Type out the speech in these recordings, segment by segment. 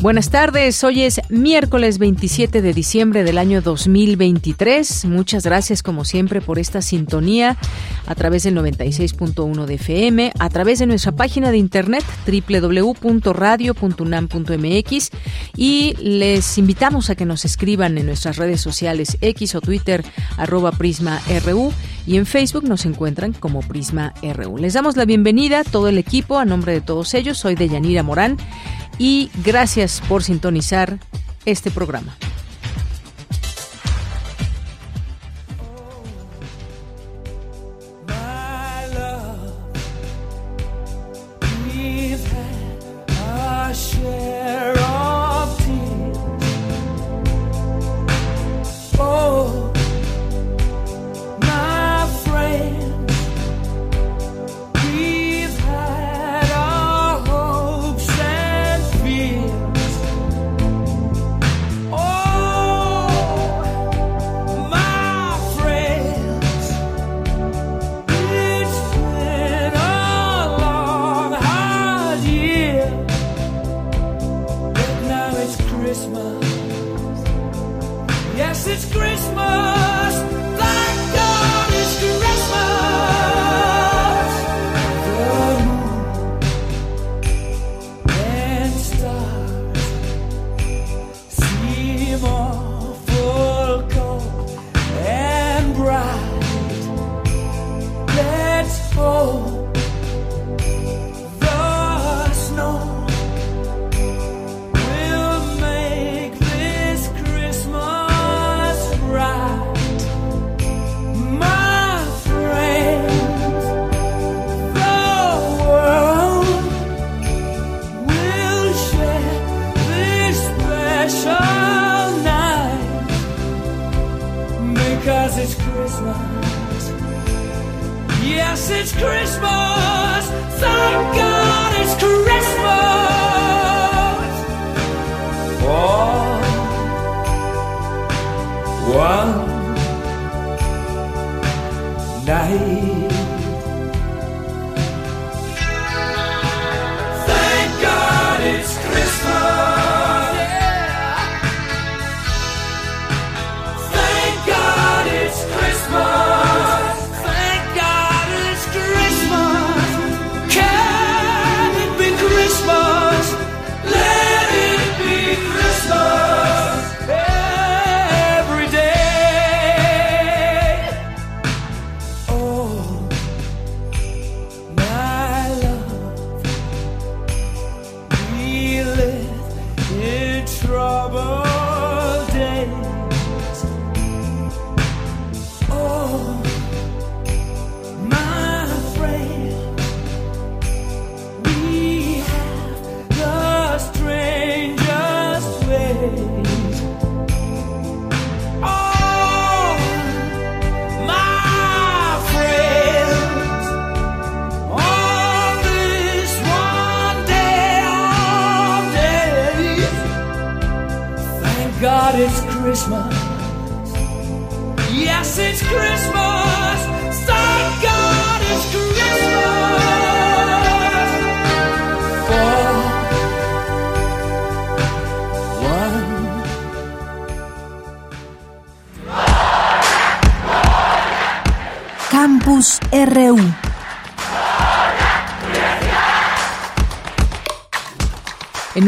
Buenas tardes, hoy es miércoles 27 de diciembre del año 2023. Muchas gracias como siempre por esta sintonía a través del 96.1 de FM, a través de nuestra página de internet www.radio.unam.mx y les invitamos a que nos escriban en nuestras redes sociales X o Twitter arroba Prisma RU y en Facebook nos encuentran como Prisma RU. Les damos la bienvenida a todo el equipo, a nombre de todos ellos, soy de Yanira Morán y gracias por sintonizar este programa.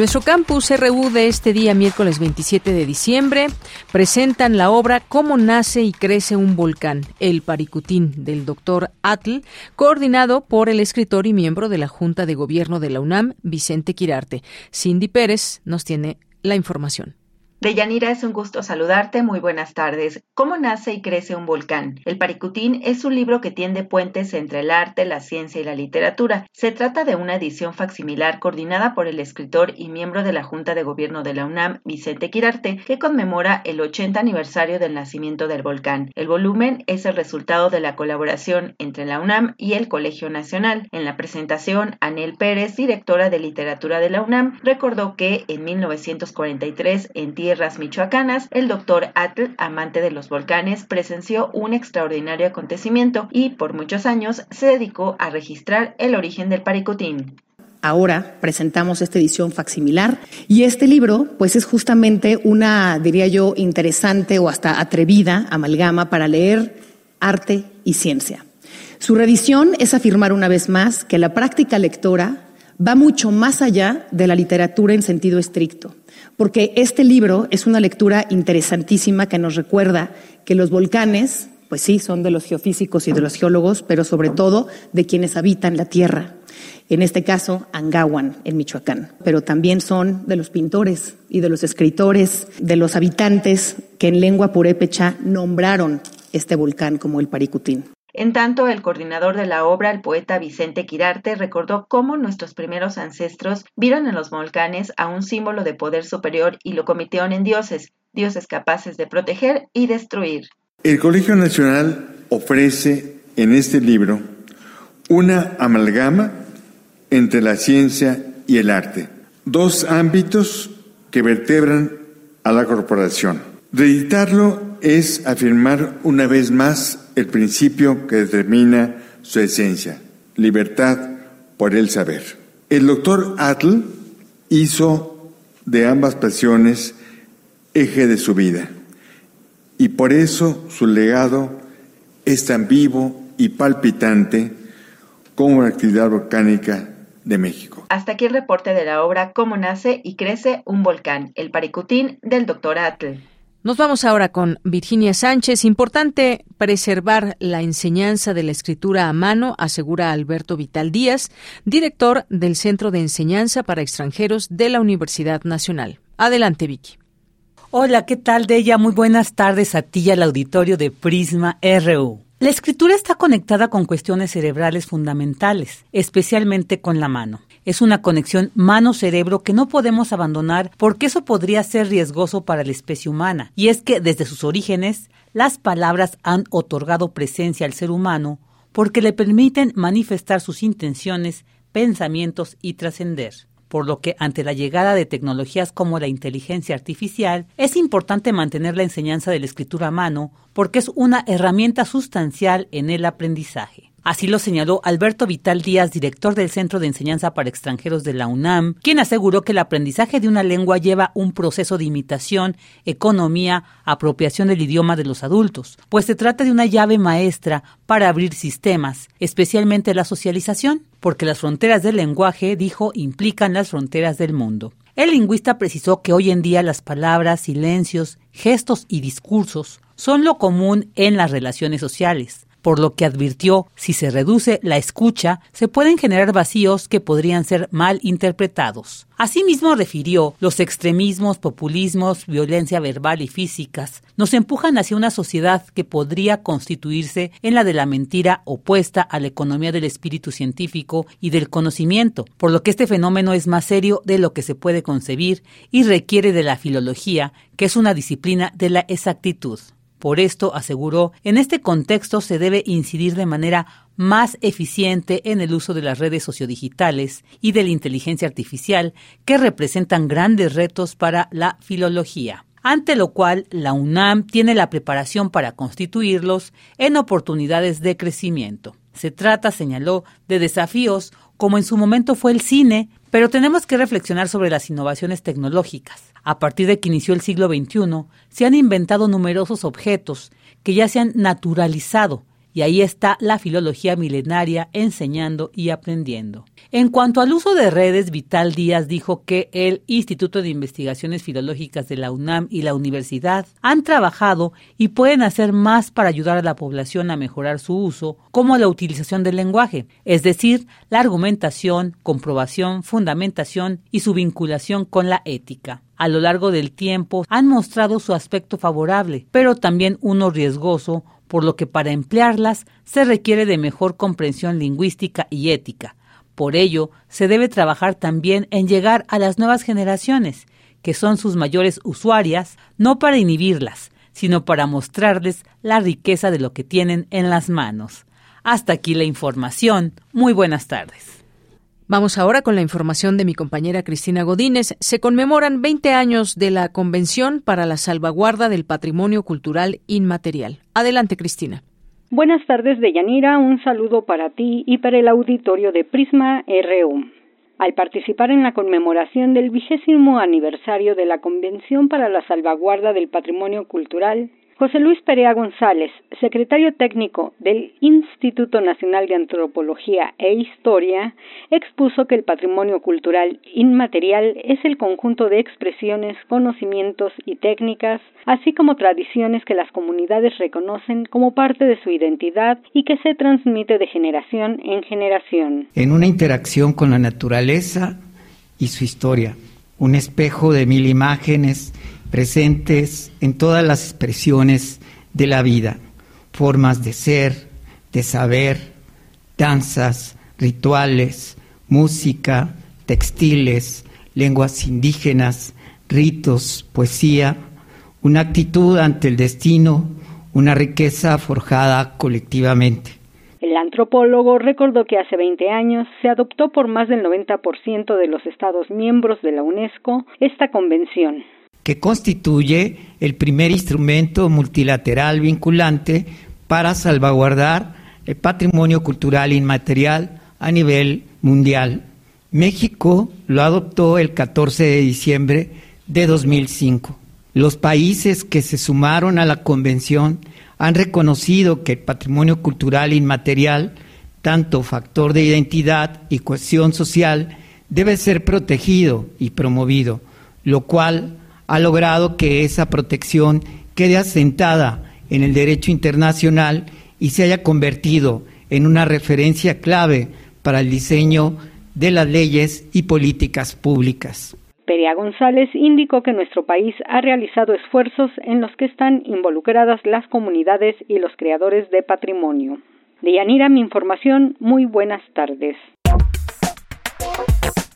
Nuestro campus RU de este día, miércoles 27 de diciembre, presentan la obra Cómo nace y crece un volcán, El Paricutín, del doctor Atl, coordinado por el escritor y miembro de la Junta de Gobierno de la UNAM, Vicente Quirarte. Cindy Pérez nos tiene la información. Deyanira, es un gusto saludarte. Muy buenas tardes. ¿Cómo nace y crece un volcán? El Paricutín es un libro que tiende puentes entre el arte, la ciencia y la literatura. Se trata de una edición facsimilar coordinada por el escritor y miembro de la Junta de Gobierno de la UNAM, Vicente Quirarte, que conmemora el 80 aniversario del nacimiento del volcán. El volumen es el resultado de la colaboración entre la UNAM y el Colegio Nacional. En la presentación, Anel Pérez, directora de literatura de la UNAM, recordó que en 1943 en tierra tierras michoacanas, el doctor Atl, amante de los volcanes, presenció un extraordinario acontecimiento y por muchos años se dedicó a registrar el origen del paricutín. Ahora presentamos esta edición facsimilar y este libro pues es justamente una, diría yo, interesante o hasta atrevida amalgama para leer arte y ciencia. Su revisión es afirmar una vez más que la práctica lectora va mucho más allá de la literatura en sentido estricto porque este libro es una lectura interesantísima que nos recuerda que los volcanes, pues sí, son de los geofísicos y de los geólogos, pero sobre todo de quienes habitan la Tierra. En este caso, Angawan, en Michoacán. Pero también son de los pintores y de los escritores, de los habitantes que en lengua purépecha nombraron este volcán como el Paricutín. En tanto, el coordinador de la obra, el poeta Vicente Quirarte, recordó cómo nuestros primeros ancestros vieron en los volcanes a un símbolo de poder superior y lo cometieron en dioses, dioses capaces de proteger y destruir. El Colegio Nacional ofrece en este libro una amalgama entre la ciencia y el arte, dos ámbitos que vertebran a la corporación. Reeditarlo es afirmar una vez más el principio que determina su esencia, libertad por el saber. El doctor Atl hizo de ambas pasiones eje de su vida y por eso su legado es tan vivo y palpitante como la actividad volcánica de México. Hasta aquí el reporte de la obra Cómo nace y crece un volcán, el Paricutín del doctor Atl. Nos vamos ahora con Virginia Sánchez. Importante preservar la enseñanza de la escritura a mano, asegura Alberto Vital Díaz, director del Centro de Enseñanza para Extranjeros de la Universidad Nacional. Adelante, Vicky. Hola, ¿qué tal, de ella? Muy buenas tardes a ti y al auditorio de Prisma RU. La escritura está conectada con cuestiones cerebrales fundamentales, especialmente con la mano es una conexión mano-cerebro que no podemos abandonar porque eso podría ser riesgoso para la especie humana. Y es que desde sus orígenes, las palabras han otorgado presencia al ser humano porque le permiten manifestar sus intenciones, pensamientos y trascender por lo que ante la llegada de tecnologías como la inteligencia artificial, es importante mantener la enseñanza de la escritura a mano porque es una herramienta sustancial en el aprendizaje. Así lo señaló Alberto Vital Díaz, director del Centro de Enseñanza para Extranjeros de la UNAM, quien aseguró que el aprendizaje de una lengua lleva un proceso de imitación, economía, apropiación del idioma de los adultos, pues se trata de una llave maestra para abrir sistemas, especialmente la socialización, porque las fronteras del lenguaje, dijo, implican las fronteras del mundo. El lingüista precisó que hoy en día las palabras, silencios, gestos y discursos son lo común en las relaciones sociales por lo que advirtió si se reduce la escucha, se pueden generar vacíos que podrían ser mal interpretados. Asimismo refirió, los extremismos, populismos, violencia verbal y físicas nos empujan hacia una sociedad que podría constituirse en la de la mentira opuesta a la economía del espíritu científico y del conocimiento, por lo que este fenómeno es más serio de lo que se puede concebir y requiere de la filología, que es una disciplina de la exactitud. Por esto, aseguró, en este contexto se debe incidir de manera más eficiente en el uso de las redes sociodigitales y de la inteligencia artificial, que representan grandes retos para la filología ante lo cual la UNAM tiene la preparación para constituirlos en oportunidades de crecimiento. Se trata, señaló, de desafíos como en su momento fue el cine, pero tenemos que reflexionar sobre las innovaciones tecnológicas. A partir de que inició el siglo XXI, se han inventado numerosos objetos que ya se han naturalizado y ahí está la filología milenaria enseñando y aprendiendo. En cuanto al uso de redes, Vital Díaz dijo que el Instituto de Investigaciones Filológicas de la UNAM y la universidad han trabajado y pueden hacer más para ayudar a la población a mejorar su uso, como la utilización del lenguaje, es decir, la argumentación, comprobación, fundamentación y su vinculación con la ética a lo largo del tiempo han mostrado su aspecto favorable, pero también uno riesgoso, por lo que para emplearlas se requiere de mejor comprensión lingüística y ética. Por ello, se debe trabajar también en llegar a las nuevas generaciones, que son sus mayores usuarias, no para inhibirlas, sino para mostrarles la riqueza de lo que tienen en las manos. Hasta aquí la información. Muy buenas tardes. Vamos ahora con la información de mi compañera Cristina Godínez. Se conmemoran 20 años de la Convención para la Salvaguarda del Patrimonio Cultural Inmaterial. Adelante, Cristina. Buenas tardes, Deyanira. Un saludo para ti y para el auditorio de Prisma RU. Al participar en la conmemoración del vigésimo aniversario de la Convención para la Salvaguarda del Patrimonio Cultural, José Luis Perea González, secretario técnico del Instituto Nacional de Antropología e Historia, expuso que el patrimonio cultural inmaterial es el conjunto de expresiones, conocimientos y técnicas, así como tradiciones que las comunidades reconocen como parte de su identidad y que se transmite de generación en generación. En una interacción con la naturaleza y su historia, un espejo de mil imágenes, presentes en todas las expresiones de la vida, formas de ser, de saber, danzas, rituales, música, textiles, lenguas indígenas, ritos, poesía, una actitud ante el destino, una riqueza forjada colectivamente. El antropólogo recordó que hace 20 años se adoptó por más del 90% de los Estados miembros de la UNESCO esta convención que constituye el primer instrumento multilateral vinculante para salvaguardar el patrimonio cultural inmaterial a nivel mundial. México lo adoptó el 14 de diciembre de 2005. Los países que se sumaron a la convención han reconocido que el patrimonio cultural inmaterial, tanto factor de identidad y cohesión social, debe ser protegido y promovido, lo cual ha logrado que esa protección quede asentada en el derecho internacional y se haya convertido en una referencia clave para el diseño de las leyes y políticas públicas. Peria González indicó que nuestro país ha realizado esfuerzos en los que están involucradas las comunidades y los creadores de patrimonio. De Yanira, mi información, muy buenas tardes.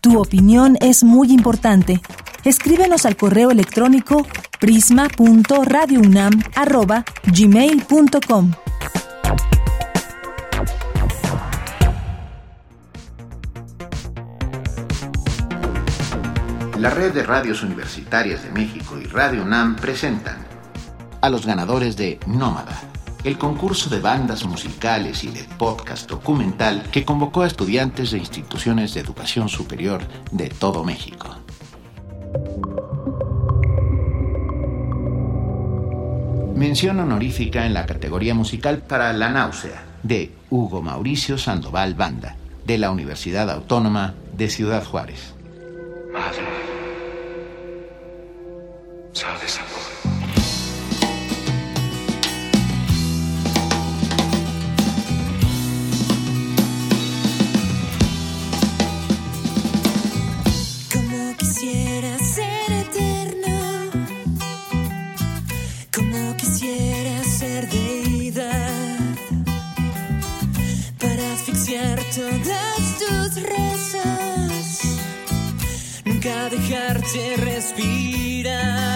Tu opinión es muy importante escríbenos al correo electrónico prisma.radiounam@gmail.com. La red de radios universitarias de México y Radio UNAM presentan a los ganadores de Nómada, el concurso de bandas musicales y de podcast documental que convocó a estudiantes de instituciones de educación superior de todo México. Mención honorífica en la categoría musical para La náusea de Hugo Mauricio Sandoval Banda, de la Universidad Autónoma de Ciudad Juárez. Madre, sabes dejarte respirar.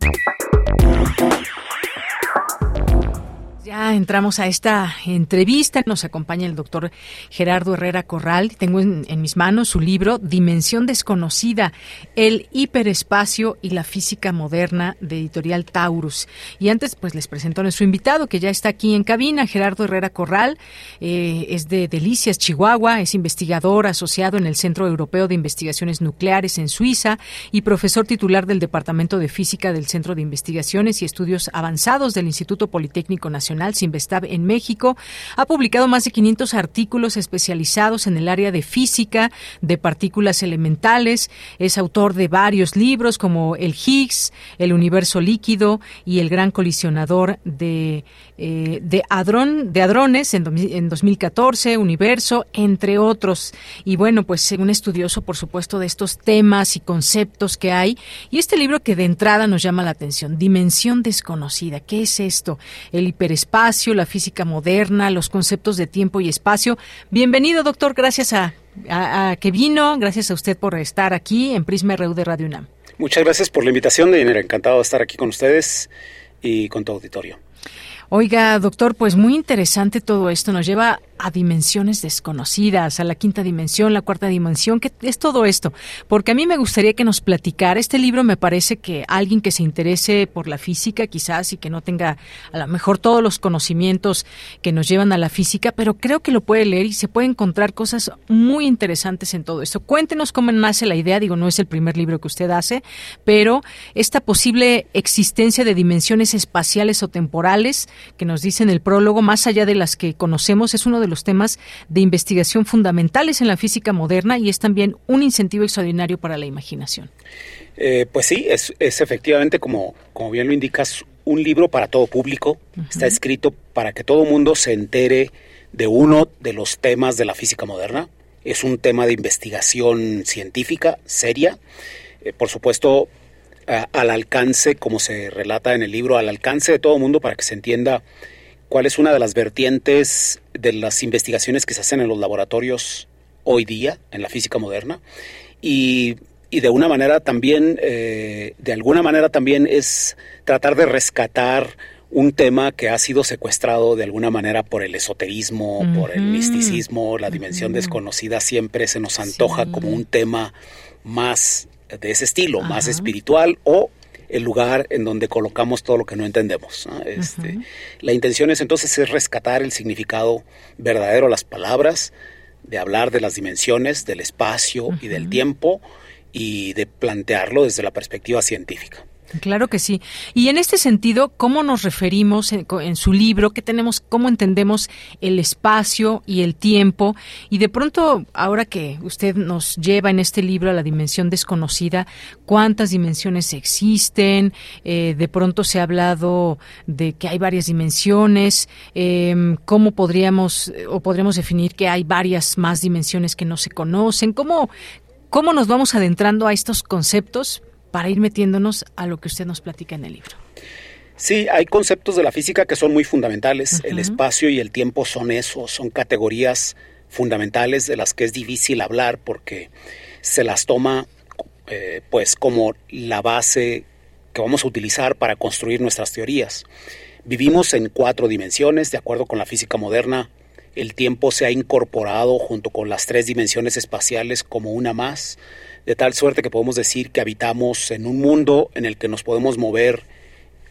Entramos a esta entrevista. Nos acompaña el doctor Gerardo Herrera Corral. Tengo en, en, mis manos su libro Dimensión Desconocida, el hiperespacio y la física moderna de editorial Taurus. Y antes, pues les presento a nuestro invitado que ya está aquí en cabina, Gerardo Herrera Corral. Eh, es de Delicias, Chihuahua. Es investigador asociado en el Centro Europeo de Investigaciones Nucleares en Suiza y profesor titular del Departamento de Física del Centro de Investigaciones y Estudios Avanzados del Instituto Politécnico Nacional Sinvestab en México. Ha publicado más de 500 artículos especializados en el área de física, de partículas elementales. Es autor de varios libros como El Higgs, El Universo Líquido y El Gran Colisionador de, eh, de, hadrón, de Hadrones en, en 2014, Universo, entre otros. Y bueno, pues un estudioso, por supuesto, de estos temas y conceptos que hay. Y este libro que de entrada nos llama la atención, Dimensión Desconocida. ¿Qué es esto? El hiperespacio espacio, la física moderna, los conceptos de tiempo y espacio. Bienvenido, doctor. Gracias a, que vino. Gracias a usted por estar aquí en Prisma RU de Radio UNAM. Muchas gracias por la invitación, Deyanira. Encantado de estar aquí con ustedes y con tu auditorio. Oiga, doctor, pues muy interesante todo esto. Nos lleva a dimensiones desconocidas, a la quinta dimensión, la cuarta dimensión, ¿qué es todo esto? Porque a mí me gustaría que nos platicara. Este libro me parece que alguien que se interese por la física, quizás, y que no tenga a lo mejor todos los conocimientos que nos llevan a la física, pero creo que lo puede leer y se puede encontrar cosas muy interesantes en todo esto. Cuéntenos cómo nace la idea, digo, no es el primer libro que usted hace, pero esta posible existencia de dimensiones espaciales o temporales que nos dice en el prólogo, más allá de las que conocemos, es uno de los temas de investigación fundamentales en la física moderna y es también un incentivo extraordinario para la imaginación. Eh, pues sí, es, es, efectivamente, como, como bien lo indicas, un libro para todo público. Uh -huh. Está escrito para que todo mundo se entere de uno de los temas de la física moderna. Es un tema de investigación científica seria. Eh, por supuesto, a, al alcance, como se relata en el libro, al alcance de todo mundo para que se entienda cuál es una de las vertientes de las investigaciones que se hacen en los laboratorios hoy día en la física moderna y, y de una manera también, eh, de alguna manera también es tratar de rescatar un tema que ha sido secuestrado de alguna manera por el esoterismo, uh -huh. por el misticismo, la dimensión uh -huh. desconocida siempre se nos antoja sí. como un tema más de ese estilo, más espiritual o el lugar en donde colocamos todo lo que no entendemos. ¿no? Este, uh -huh. La intención es entonces es rescatar el significado verdadero de las palabras, de hablar de las dimensiones, del espacio uh -huh. y del tiempo y de plantearlo desde la perspectiva científica. Claro que sí. Y en este sentido, ¿cómo nos referimos en, su libro? ¿Qué tenemos? ¿Cómo entendemos el espacio y el tiempo? Y de pronto, ahora que usted nos lleva en este libro a la dimensión desconocida, ¿cuántas dimensiones existen? Eh, de pronto se ha hablado de que hay varias dimensiones. Eh, ¿Cómo podríamos o podríamos definir que hay varias más dimensiones que no se conocen? ¿Cómo, cómo nos vamos adentrando a estos conceptos? Para ir metiéndonos a lo que usted nos platica en el libro. Sí, hay conceptos de la física que son muy fundamentales. Uh -huh. El espacio y el tiempo son eso, son categorías fundamentales de las que es difícil hablar porque se las toma eh, pues como la base que vamos a utilizar para construir nuestras teorías. Vivimos en cuatro dimensiones, de acuerdo con la física moderna. El tiempo se ha incorporado junto con las tres dimensiones espaciales como una más de tal suerte que podemos decir que habitamos en un mundo en el que nos podemos mover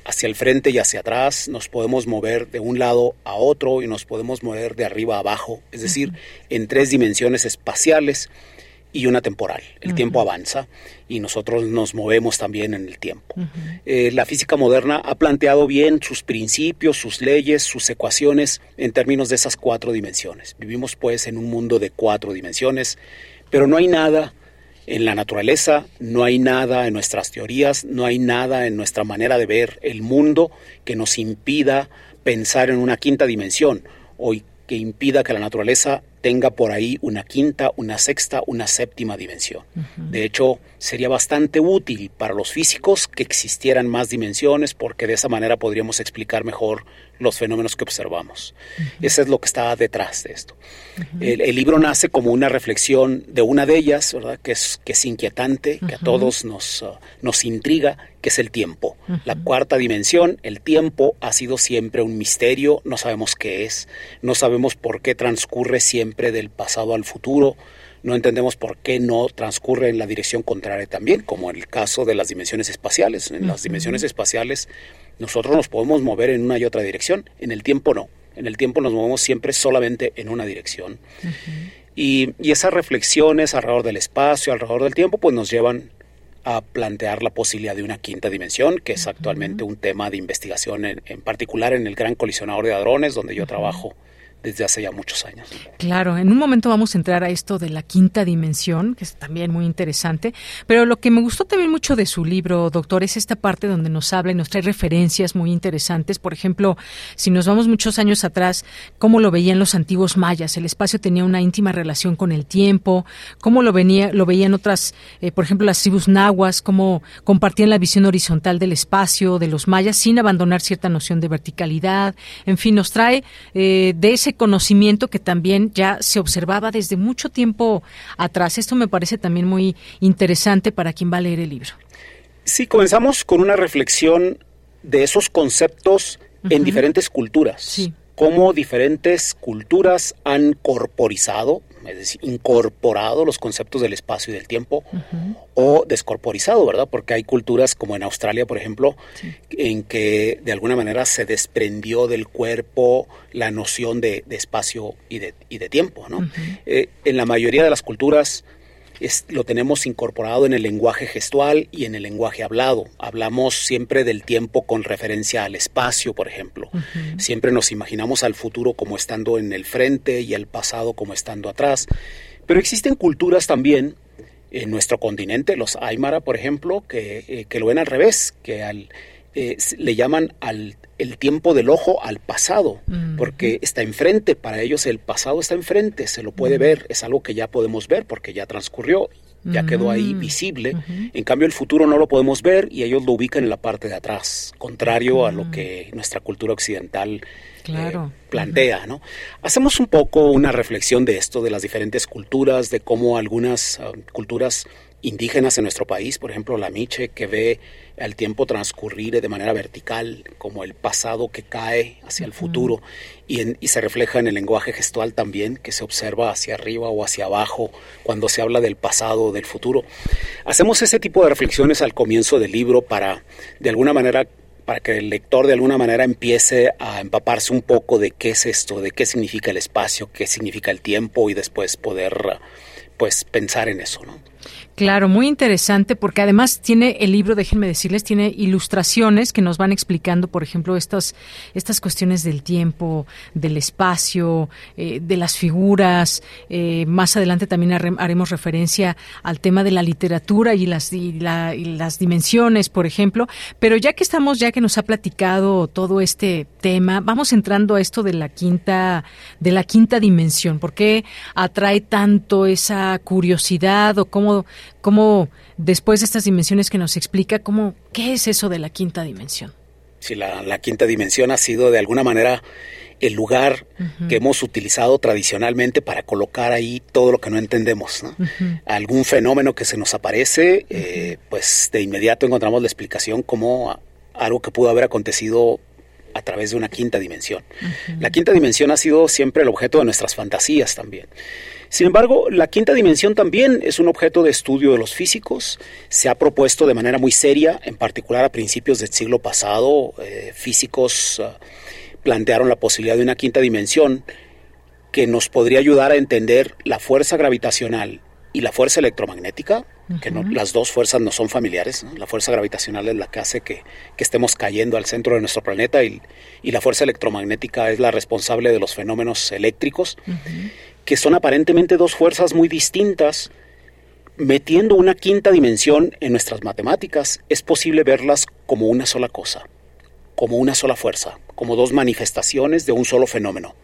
hacia el frente y hacia atrás, nos podemos mover de un lado a otro y nos podemos mover de arriba a abajo, es decir, en tres dimensiones espaciales y una temporal. El tiempo avanza y nosotros nos movemos también en el tiempo. Eh, la física moderna ha planteado bien sus principios, sus leyes, sus ecuaciones en términos de esas cuatro dimensiones. Vivimos pues en un mundo de cuatro dimensiones, pero no hay nada en la naturaleza, no hay nada en nuestras teorías, no hay nada en nuestra manera de ver el mundo que nos impida pensar en una quinta dimensión o que impida que la naturaleza tenga por ahí una quinta, una sexta, una séptima dimensión. De hecho, sería bastante útil para los físicos que existieran más dimensiones porque de esa manera podríamos explicar mejor los fenómenos que observamos. Eso es lo que está detrás de esto. el, libro nace como una reflexión de una de ellas, ¿verdad? Que es, que es inquietante, que a todos nos, uh, nos intriga, que es el tiempo. La cuarta dimensión, el tiempo, ha sido siempre un misterio, no sabemos qué es, no sabemos por qué transcurre siempre del pasado al futuro, no entendemos por qué no transcurre en la dirección contraria también, como en el caso de las dimensiones espaciales. En las dimensiones espaciales nosotros nos podemos mover en una y otra dirección, en el tiempo no. En el tiempo nos movemos siempre solamente en una dirección. y, esas reflexiones alrededor del espacio, alrededor del tiempo, pues nos llevan a plantear la posibilidad de una quinta dimensión, que es actualmente un tema de investigación en, en, particular en el Gran Colisionador de Hadrones, donde yo trabajo desde hace ya muchos años. Claro, en un momento vamos a entrar a esto de la quinta dimensión, que es también muy interesante, pero lo que me gustó también mucho de su libro, doctor, es esta parte donde nos habla y nos trae referencias muy interesantes. Por ejemplo, si nos vamos muchos años atrás, cómo lo veían los antiguos mayas, el espacio tenía una íntima relación con el tiempo, cómo lo, venía, lo veían otras, eh, por ejemplo, las tribus nahuas, cómo compartían la visión horizontal del espacio de los mayas sin abandonar cierta noción de verticalidad. En fin, nos trae eh, de ese conocimiento que también ya se observaba desde mucho tiempo atrás. Esto me parece también muy interesante para quien va a leer el libro. Sí, comenzamos con una reflexión de esos conceptos en diferentes culturas. Sí cómo diferentes culturas han corporizado, es decir, incorporado los conceptos del espacio y del tiempo, o descorporizado, ¿verdad? Porque hay culturas como en Australia, por ejemplo, en que de alguna manera se desprendió del cuerpo la noción de, espacio y de, y de tiempo, ¿no? Eh, en la mayoría de las culturas lo tenemos incorporado en el lenguaje gestual y en el lenguaje hablado. Hablamos siempre del tiempo con referencia al espacio, por ejemplo. Siempre nos imaginamos al futuro como estando en el frente y al pasado como estando atrás. Pero existen culturas también en nuestro continente, los Aymara, por ejemplo, que, eh, que lo ven al revés, que al, eh, le llaman al el tiempo del ojo al pasado, porque está enfrente, para ellos el pasado está enfrente, se lo puede ver, es algo que ya podemos ver porque ya transcurrió, ya quedó ahí visible. En cambio, el futuro no lo podemos ver y ellos lo ubican en la parte de atrás, contrario a lo que nuestra cultura occidental eh, plantea. ¿no? Hacemos un poco una reflexión de esto, de las diferentes culturas, de cómo algunas ah, culturas indígenas en nuestro país, por ejemplo la Miche, que ve el tiempo transcurrir de manera vertical, como el pasado que cae hacia el futuro, y, y, se refleja en el lenguaje gestual también, que se observa hacia arriba o hacia abajo cuando se habla del pasado o del futuro. Hacemos ese tipo de reflexiones al comienzo del libro para, de alguna manera, para que el lector de alguna manera empiece a empaparse un poco de qué es esto, de qué significa el espacio, qué significa el tiempo y después poder pues pensar en eso, ¿no? Claro, muy interesante porque además tiene el libro, déjenme decirles, tiene ilustraciones que nos van explicando, por ejemplo, estas, estas cuestiones del tiempo, del espacio, eh, de las figuras. Eh, más adelante también haremos referencia al tema de la literatura y las, y, las dimensiones, por ejemplo. Pero ya que estamos, ya que nos ha platicado todo este tema, vamos entrando a esto de la quinta, de la quinta dimensión. ¿Por qué atrae tanto esa curiosidad o cómo cómo después de estas dimensiones que nos explica, cómo, ¿qué es eso de la quinta dimensión? Sí, la, quinta dimensión ha sido de alguna manera el lugar que hemos utilizado tradicionalmente para colocar ahí todo lo que no entendemos. Algún fenómeno que se nos aparece, eh, pues de inmediato encontramos la explicación como algo que pudo haber acontecido a través de una quinta dimensión. La quinta dimensión ha sido siempre el objeto de nuestras fantasías también. Sin embargo, la quinta dimensión también es un objeto de estudio de los físicos. Se ha propuesto de manera muy seria, en particular a principios del siglo pasado, eh, físicos uh, plantearon la posibilidad de una quinta dimensión que nos podría ayudar a entender la fuerza gravitacional y la fuerza electromagnética, que no, las dos fuerzas no son familiares. ¿no? La fuerza gravitacional es la que hace que, que estemos cayendo al centro de nuestro planeta y, y, la fuerza electromagnética es la responsable de los fenómenos eléctricos, uh -huh. Que son aparentemente dos fuerzas muy distintas. Metiendo una quinta dimensión en nuestras matemáticas, es posible verlas como una sola cosa, como una sola fuerza, como dos manifestaciones de un solo fenómeno.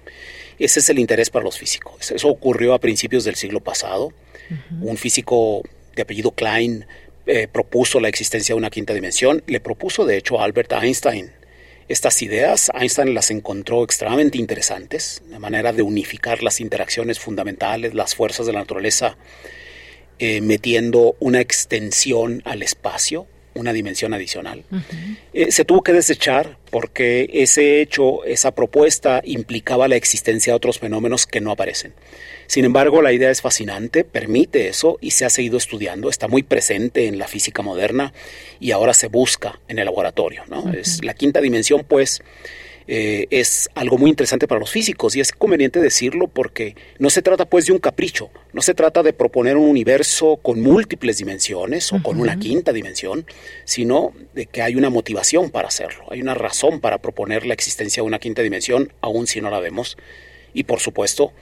Ese es el interés para los físicos. Eso ocurrió a principios del siglo pasado. Uh -huh. Un físico de apellido Klein eh, propuso la existencia de una quinta dimensión. Le propuso, de hecho, a Albert Einstein. Estas ideas Einstein las encontró extremadamente interesantes, la manera de unificar las interacciones fundamentales, las fuerzas de la naturaleza, eh, metiendo una extensión al espacio, una dimensión adicional. Uh -huh. eh, se tuvo que desechar porque ese hecho, esa propuesta implicaba la existencia de otros fenómenos que no aparecen. Sin embargo, la idea es fascinante, permite eso y se ha seguido estudiando, está muy presente en la física moderna y ahora se busca en el laboratorio. ¿no? Uh -huh. es, la quinta dimensión, pues, eh, es algo muy interesante para los físicos y es conveniente decirlo porque no se trata pues de un capricho, no se trata de proponer un universo con múltiples dimensiones o uh -huh. con una quinta dimensión, sino de que hay una motivación para hacerlo, hay una razón para proponer la existencia de una quinta dimensión, aun si no la vemos. Y por supuesto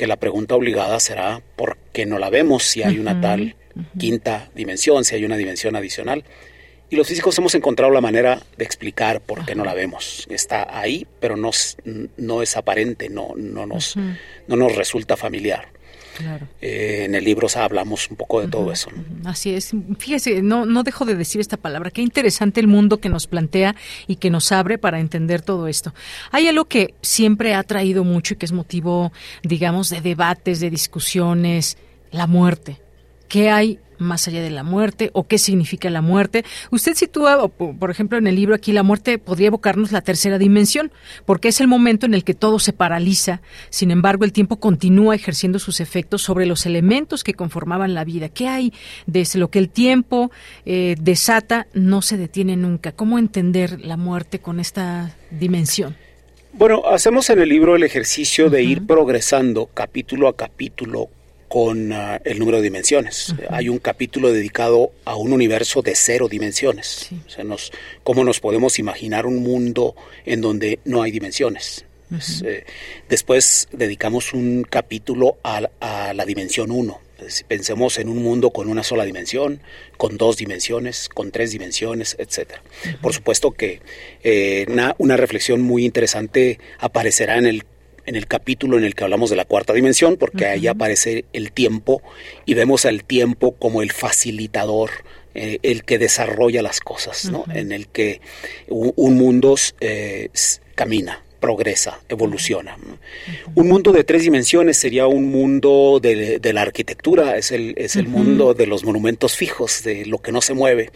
que la pregunta obligada será ¿por qué no la vemos si hay una tal quinta dimensión, si hay una dimensión adicional? Y los físicos hemos encontrado la manera de explicar por qué no la vemos. Está ahí, pero no, no es aparente, no, no, nos, no nos resulta familiar. Claro. Eh, en el libro hablamos un poco de uh -huh. todo eso. ¿no? Así es. Fíjese, no, no dejo de decir esta palabra. Qué interesante el mundo que nos plantea y que nos abre para entender todo esto. Hay algo que siempre ha traído mucho y que es motivo, digamos, de debates, de discusiones, la muerte. ¿Qué hay más allá de la muerte o qué significa la muerte. Usted sitúa, por ejemplo, en el libro aquí, la muerte podría evocarnos la tercera dimensión, porque es el momento en el que todo se paraliza. Sin embargo, el tiempo continúa ejerciendo sus efectos sobre los elementos que conformaban la vida. ¿Qué hay desde lo que el tiempo eh, desata no se detiene nunca? ¿Cómo entender la muerte con esta dimensión? Bueno, hacemos en el libro el ejercicio uh -huh. de ir progresando capítulo a capítulo con uh, el número de dimensiones. Uh -huh. Hay un capítulo dedicado a un universo de cero dimensiones. Sí. O sea, nos, ¿Cómo nos podemos imaginar un mundo en donde no hay dimensiones? Uh -huh. eh, después dedicamos un capítulo a, a la dimensión 1. Pensemos en un mundo con una sola dimensión, con dos dimensiones, con tres dimensiones, etc. -huh. Por supuesto que eh, una, una reflexión muy interesante aparecerá en el en el capítulo en el que hablamos de la cuarta dimensión, porque uh -huh. ahí aparece el tiempo y vemos al tiempo como el facilitador, eh, el que desarrolla las cosas. Uh -huh. En el que un, un mundo eh, camina, progresa, evoluciona. Un mundo de tres dimensiones sería un mundo de, de la arquitectura, es el, es el uh -huh. mundo de los monumentos fijos, de lo que no se mueve,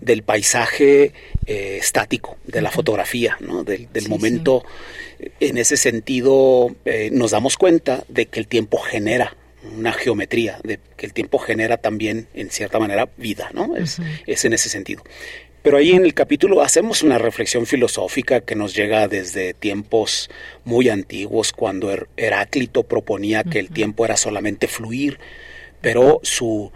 del paisaje eh, estático, de la fotografía, ¿no? del, del sí, momento. Sí en ese sentido eh, nos damos cuenta de que el tiempo genera una geometría, de que el tiempo genera también, en cierta manera, vida, ¿no? Es, uh -huh. es en ese sentido. Pero ahí en el capítulo hacemos una reflexión filosófica que nos llega desde tiempos muy antiguos, cuando Her Heráclito proponía que el tiempo era solamente fluir, pero su,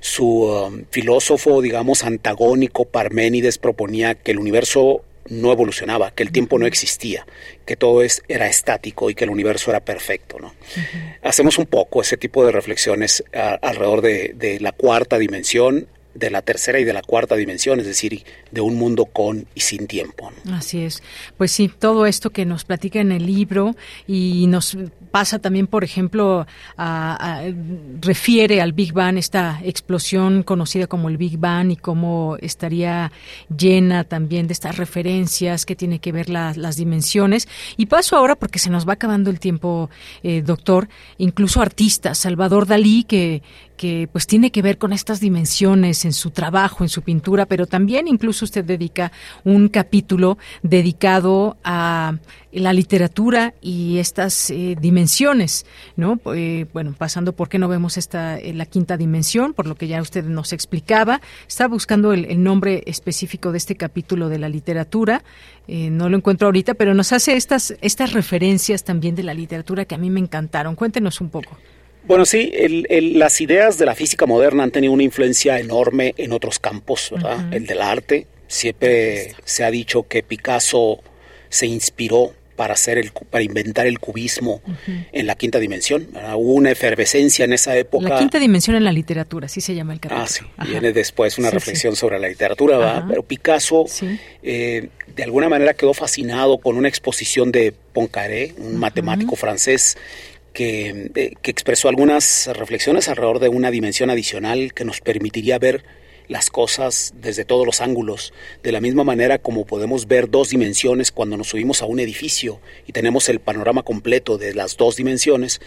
su um, filósofo, digamos, antagónico, Parménides, proponía que el universo no evolucionaba, que el tiempo no existía, que todo es, era estático y que el universo era perfecto. ¿no? Uh -huh. Hacemos un poco ese tipo de reflexiones a, alrededor de, de, la cuarta dimensión, de la tercera y de la cuarta dimensión, es decir, de un mundo con y sin tiempo. Así es. Pues sí, todo esto que nos platica en el libro y nos pasa también, por ejemplo, a, refiere al Big Bang, esta explosión conocida como el Big Bang y cómo estaría llena también de estas referencias que tiene que ver la, las dimensiones. Y paso ahora, porque se nos va acabando el tiempo, eh, doctor, incluso artistas, Salvador Dalí, que, que pues tiene que ver con estas dimensiones en su trabajo, en su pintura, pero también incluso usted dedica un capítulo dedicado a la literatura y estas eh, dimensiones, ¿no? Eh, bueno, pasando por qué no vemos esta la quinta dimensión, por lo que ya usted nos explicaba. Estaba buscando el, nombre específico de este capítulo de la literatura, eh, no lo encuentro ahorita, pero nos hace estas estas referencias también de la literatura que a mí me encantaron. Cuéntenos un poco. Bueno, sí, las ideas de la física moderna han tenido una influencia enorme en otros campos, ¿verdad? El del arte. Siempre se ha dicho que Picasso se inspiró para hacer el para inventar el cubismo en la quinta dimensión. Hubo una efervescencia en esa época. La quinta dimensión en la literatura, así se llama el capítulo. Ah, sí. Viene después una reflexión sobre la literatura, pero Picasso eh, de alguna manera quedó fascinado con una exposición de Poincaré, un matemático francés que, eh, que expresó algunas reflexiones alrededor de una dimensión adicional que nos permitiría ver las cosas desde todos los ángulos, de la misma manera como podemos ver dos dimensiones cuando nos subimos a un edificio y tenemos el panorama completo de las dos dimensiones,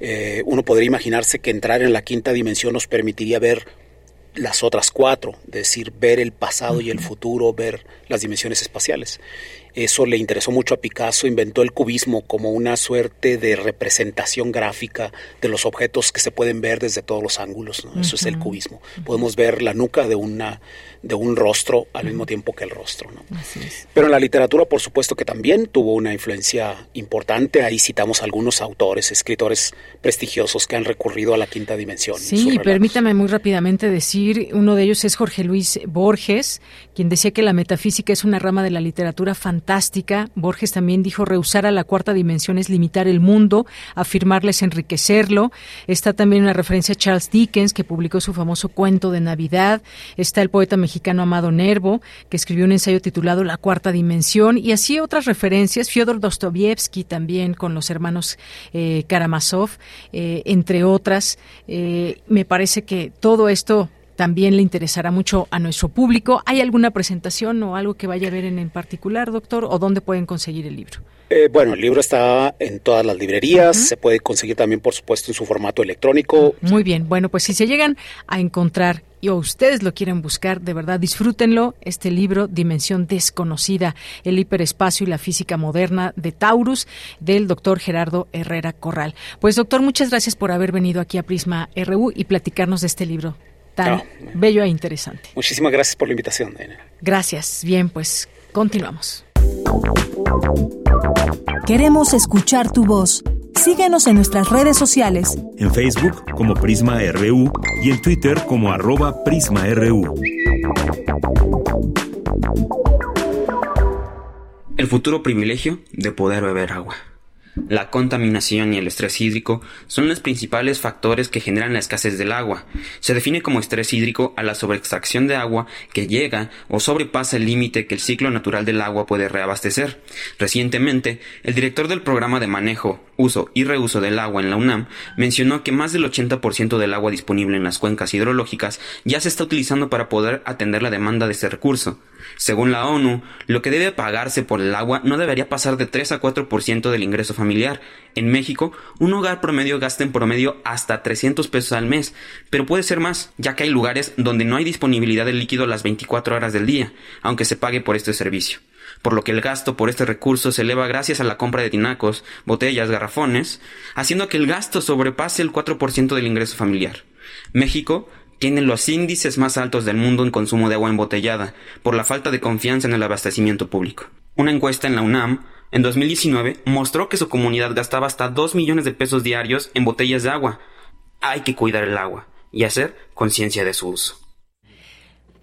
eh, uno podría imaginarse que entrar en la quinta dimensión nos permitiría ver las otras cuatro, es decir, ver el pasado y el futuro, ver las dimensiones espaciales. Eso le interesó mucho a Picasso, inventó el cubismo como una suerte de representación gráfica de los objetos que se pueden ver desde todos los ángulos. Eso es el cubismo. Podemos ver la nuca de una de un rostro al mismo tiempo que el rostro. ¿no? Pero en la literatura, por supuesto que también tuvo una influencia importante. Ahí citamos algunos autores, escritores prestigiosos que han recurrido a la quinta dimensión. Sí, permítame muy rápidamente decir, uno de ellos es Jorge Luis Borges, quien decía que la metafísica es una rama de la literatura fantástica. Borges también dijo, rehusar a la cuarta dimensión es limitar el mundo, afirmarles enriquecerlo. Está también una referencia a Charles Dickens, que publicó su famoso cuento de Navidad. Está el poeta mexicano mexicano Amado Nervo, que escribió un ensayo titulado La Cuarta Dimensión, y así otras referencias, Fyodor Dostoyevsky también con los hermanos eh, Karamazov, eh, entre otras. Eh, me parece que todo esto también le interesará mucho a nuestro público. ¿Hay alguna presentación o algo que vaya a ver en, en particular, doctor? ¿O dónde pueden conseguir el libro? Eh, bueno, el libro está en todas las librerías, se puede conseguir también, por supuesto, en su formato electrónico. Muy bien, bueno, pues si se llegan a encontrar y o ustedes lo quieren buscar, de verdad disfrútenlo, este libro Dimensión desconocida, el hiperespacio y la física moderna de Taurus, del doctor Gerardo Herrera Corral. Pues doctor, muchas gracias por haber venido aquí a Prisma RU y platicarnos de este libro tan bello e interesante. Muchísimas gracias por la invitación. Gracias. Bien, pues continuamos. Queremos escuchar tu voz. Síguenos en nuestras redes sociales. En Facebook como Prisma RU y en Twitter como arroba PrismaRU. El futuro privilegio de poder beber agua. La contaminación y el estrés hídrico son los principales factores que generan la escasez del agua. Se define como estrés hídrico a la sobreextracción de agua que llega o sobrepasa el límite que el ciclo natural del agua puede reabastecer. Recientemente, el director del programa de manejo, uso y reuso del agua en la UNAM mencionó que más del 80% del agua disponible en las cuencas hidrológicas ya se está utilizando para poder atender la demanda de este recurso. Según la ONU, lo que debe pagarse por el agua no debería pasar de 3 a 4% del ingreso familiar. En México, un hogar promedio gasta en promedio hasta 300 pesos al mes, pero puede ser más, ya que hay lugares donde no hay disponibilidad de líquido las 24 horas del día, aunque se pague por este servicio por lo que el gasto por este recurso se eleva gracias a la compra de tinacos, botellas, garrafones, haciendo que el gasto sobrepase el 4% del ingreso familiar. México tiene los índices más altos del mundo en consumo de agua embotellada, por la falta de confianza en el abastecimiento público. Una encuesta en la UNAM, en 2019, mostró que su comunidad gastaba hasta 2 millones de pesos diarios en botellas de agua. Hay que cuidar el agua y hacer conciencia de su uso.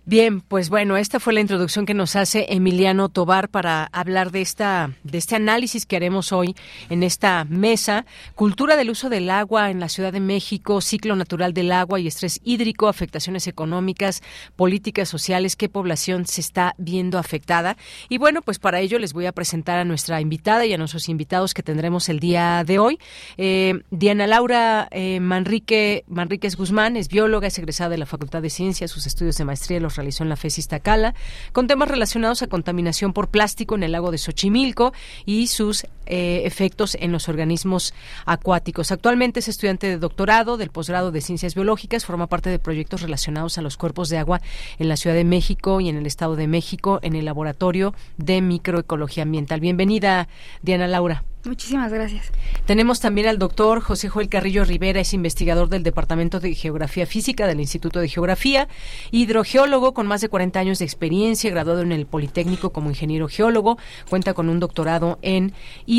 Bien, pues bueno, esta fue la introducción que nos hace Emiliano Tobar para hablar de esta de este análisis que haremos hoy en esta mesa, cultura del uso del agua en la Ciudad de México, ciclo natural del agua y estrés hídrico, afectaciones económicas, políticas sociales, qué población se está viendo afectada. Y bueno, pues para ello les voy a presentar a nuestra invitada y a nuestros invitados que tendremos el día de hoy. Eh, Diana Laura eh, Manrique Manríquez Guzmán es bióloga, es egresada de la Facultad de Ciencias, sus estudios de maestría los realizó en la FES Iztacala, con temas relacionados a contaminación por plástico en el lago de Xochimilco y sus eh, efectos en los organismos acuáticos. Actualmente es estudiante de doctorado del posgrado de Ciencias Biológicas, forma parte de proyectos relacionados a los cuerpos de agua en la Ciudad de México y en el Estado de México en el Laboratorio de Microecología Ambiental. Bienvenida, Diana Laura. Muchísimas gracias. Tenemos también al doctor José Joel Carrillo Rivera, es investigador del Departamento de Geografía Física del Instituto de Geografía, hidrogeólogo con más de 40 años de experiencia, graduado en el Politécnico como ingeniero geólogo, cuenta con un doctorado en hidrogeología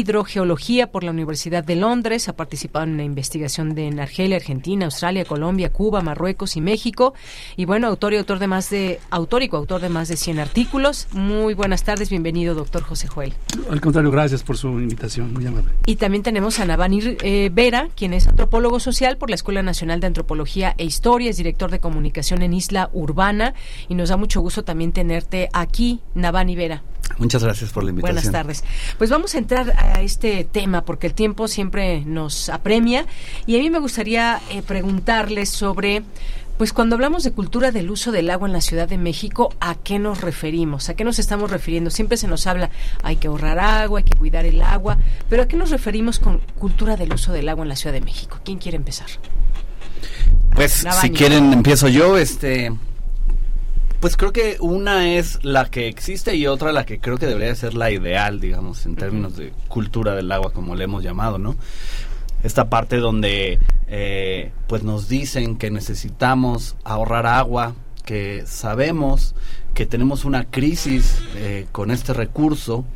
por la Universidad de Londres, ha participado en la investigación de en Argelia, Argentina, Australia, Colombia, Cuba, Marruecos y México, y bueno, autor y autor de más de autor y coautor de más de 100 artículos. Muy buenas tardes, bienvenido, doctor José Joel. Al contrario, gracias por su invitación. Muy amable. Y también tenemos a Navani eh, Vera, quien es antropólogo social por la Escuela Nacional de Antropología e Historia, es director de comunicación en Isla Urbana y nos da mucho gusto también tenerte aquí, Navani Vera. Muchas gracias por la invitación. Buenas tardes. Pues vamos a entrar a este tema porque el tiempo siempre nos apremia y a mí me gustaría eh, preguntarles sobre pues cuando hablamos de cultura del uso del agua en la Ciudad de México, ¿a qué nos referimos? ¿A qué nos estamos refiriendo? Siempre se nos habla, hay que ahorrar agua, hay que cuidar el agua, pero ¿a qué nos referimos con cultura del uso del agua en la Ciudad de México? ¿Quién quiere empezar? Pues si quieren empiezo yo, este pues creo que una es la que existe y otra la que creo que debería ser la ideal, digamos, en términos de cultura del agua, como le hemos llamado, ¿no? Esta parte donde eh, pues nos dicen que necesitamos ahorrar agua, que sabemos que tenemos una crisis eh, con este recurso,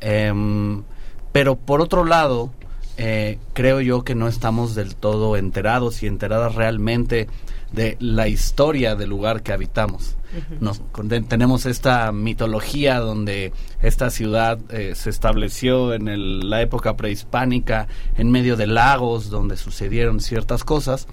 em, pero por otro lado, eh, creo yo que no estamos del todo enterados y enteradas realmente de la historia del lugar que habitamos. Nos, con- de- tenemos esta mitología donde esta ciudad eh, se estableció en el- la época prehispánica en medio de lagos donde sucedieron ciertas cosas.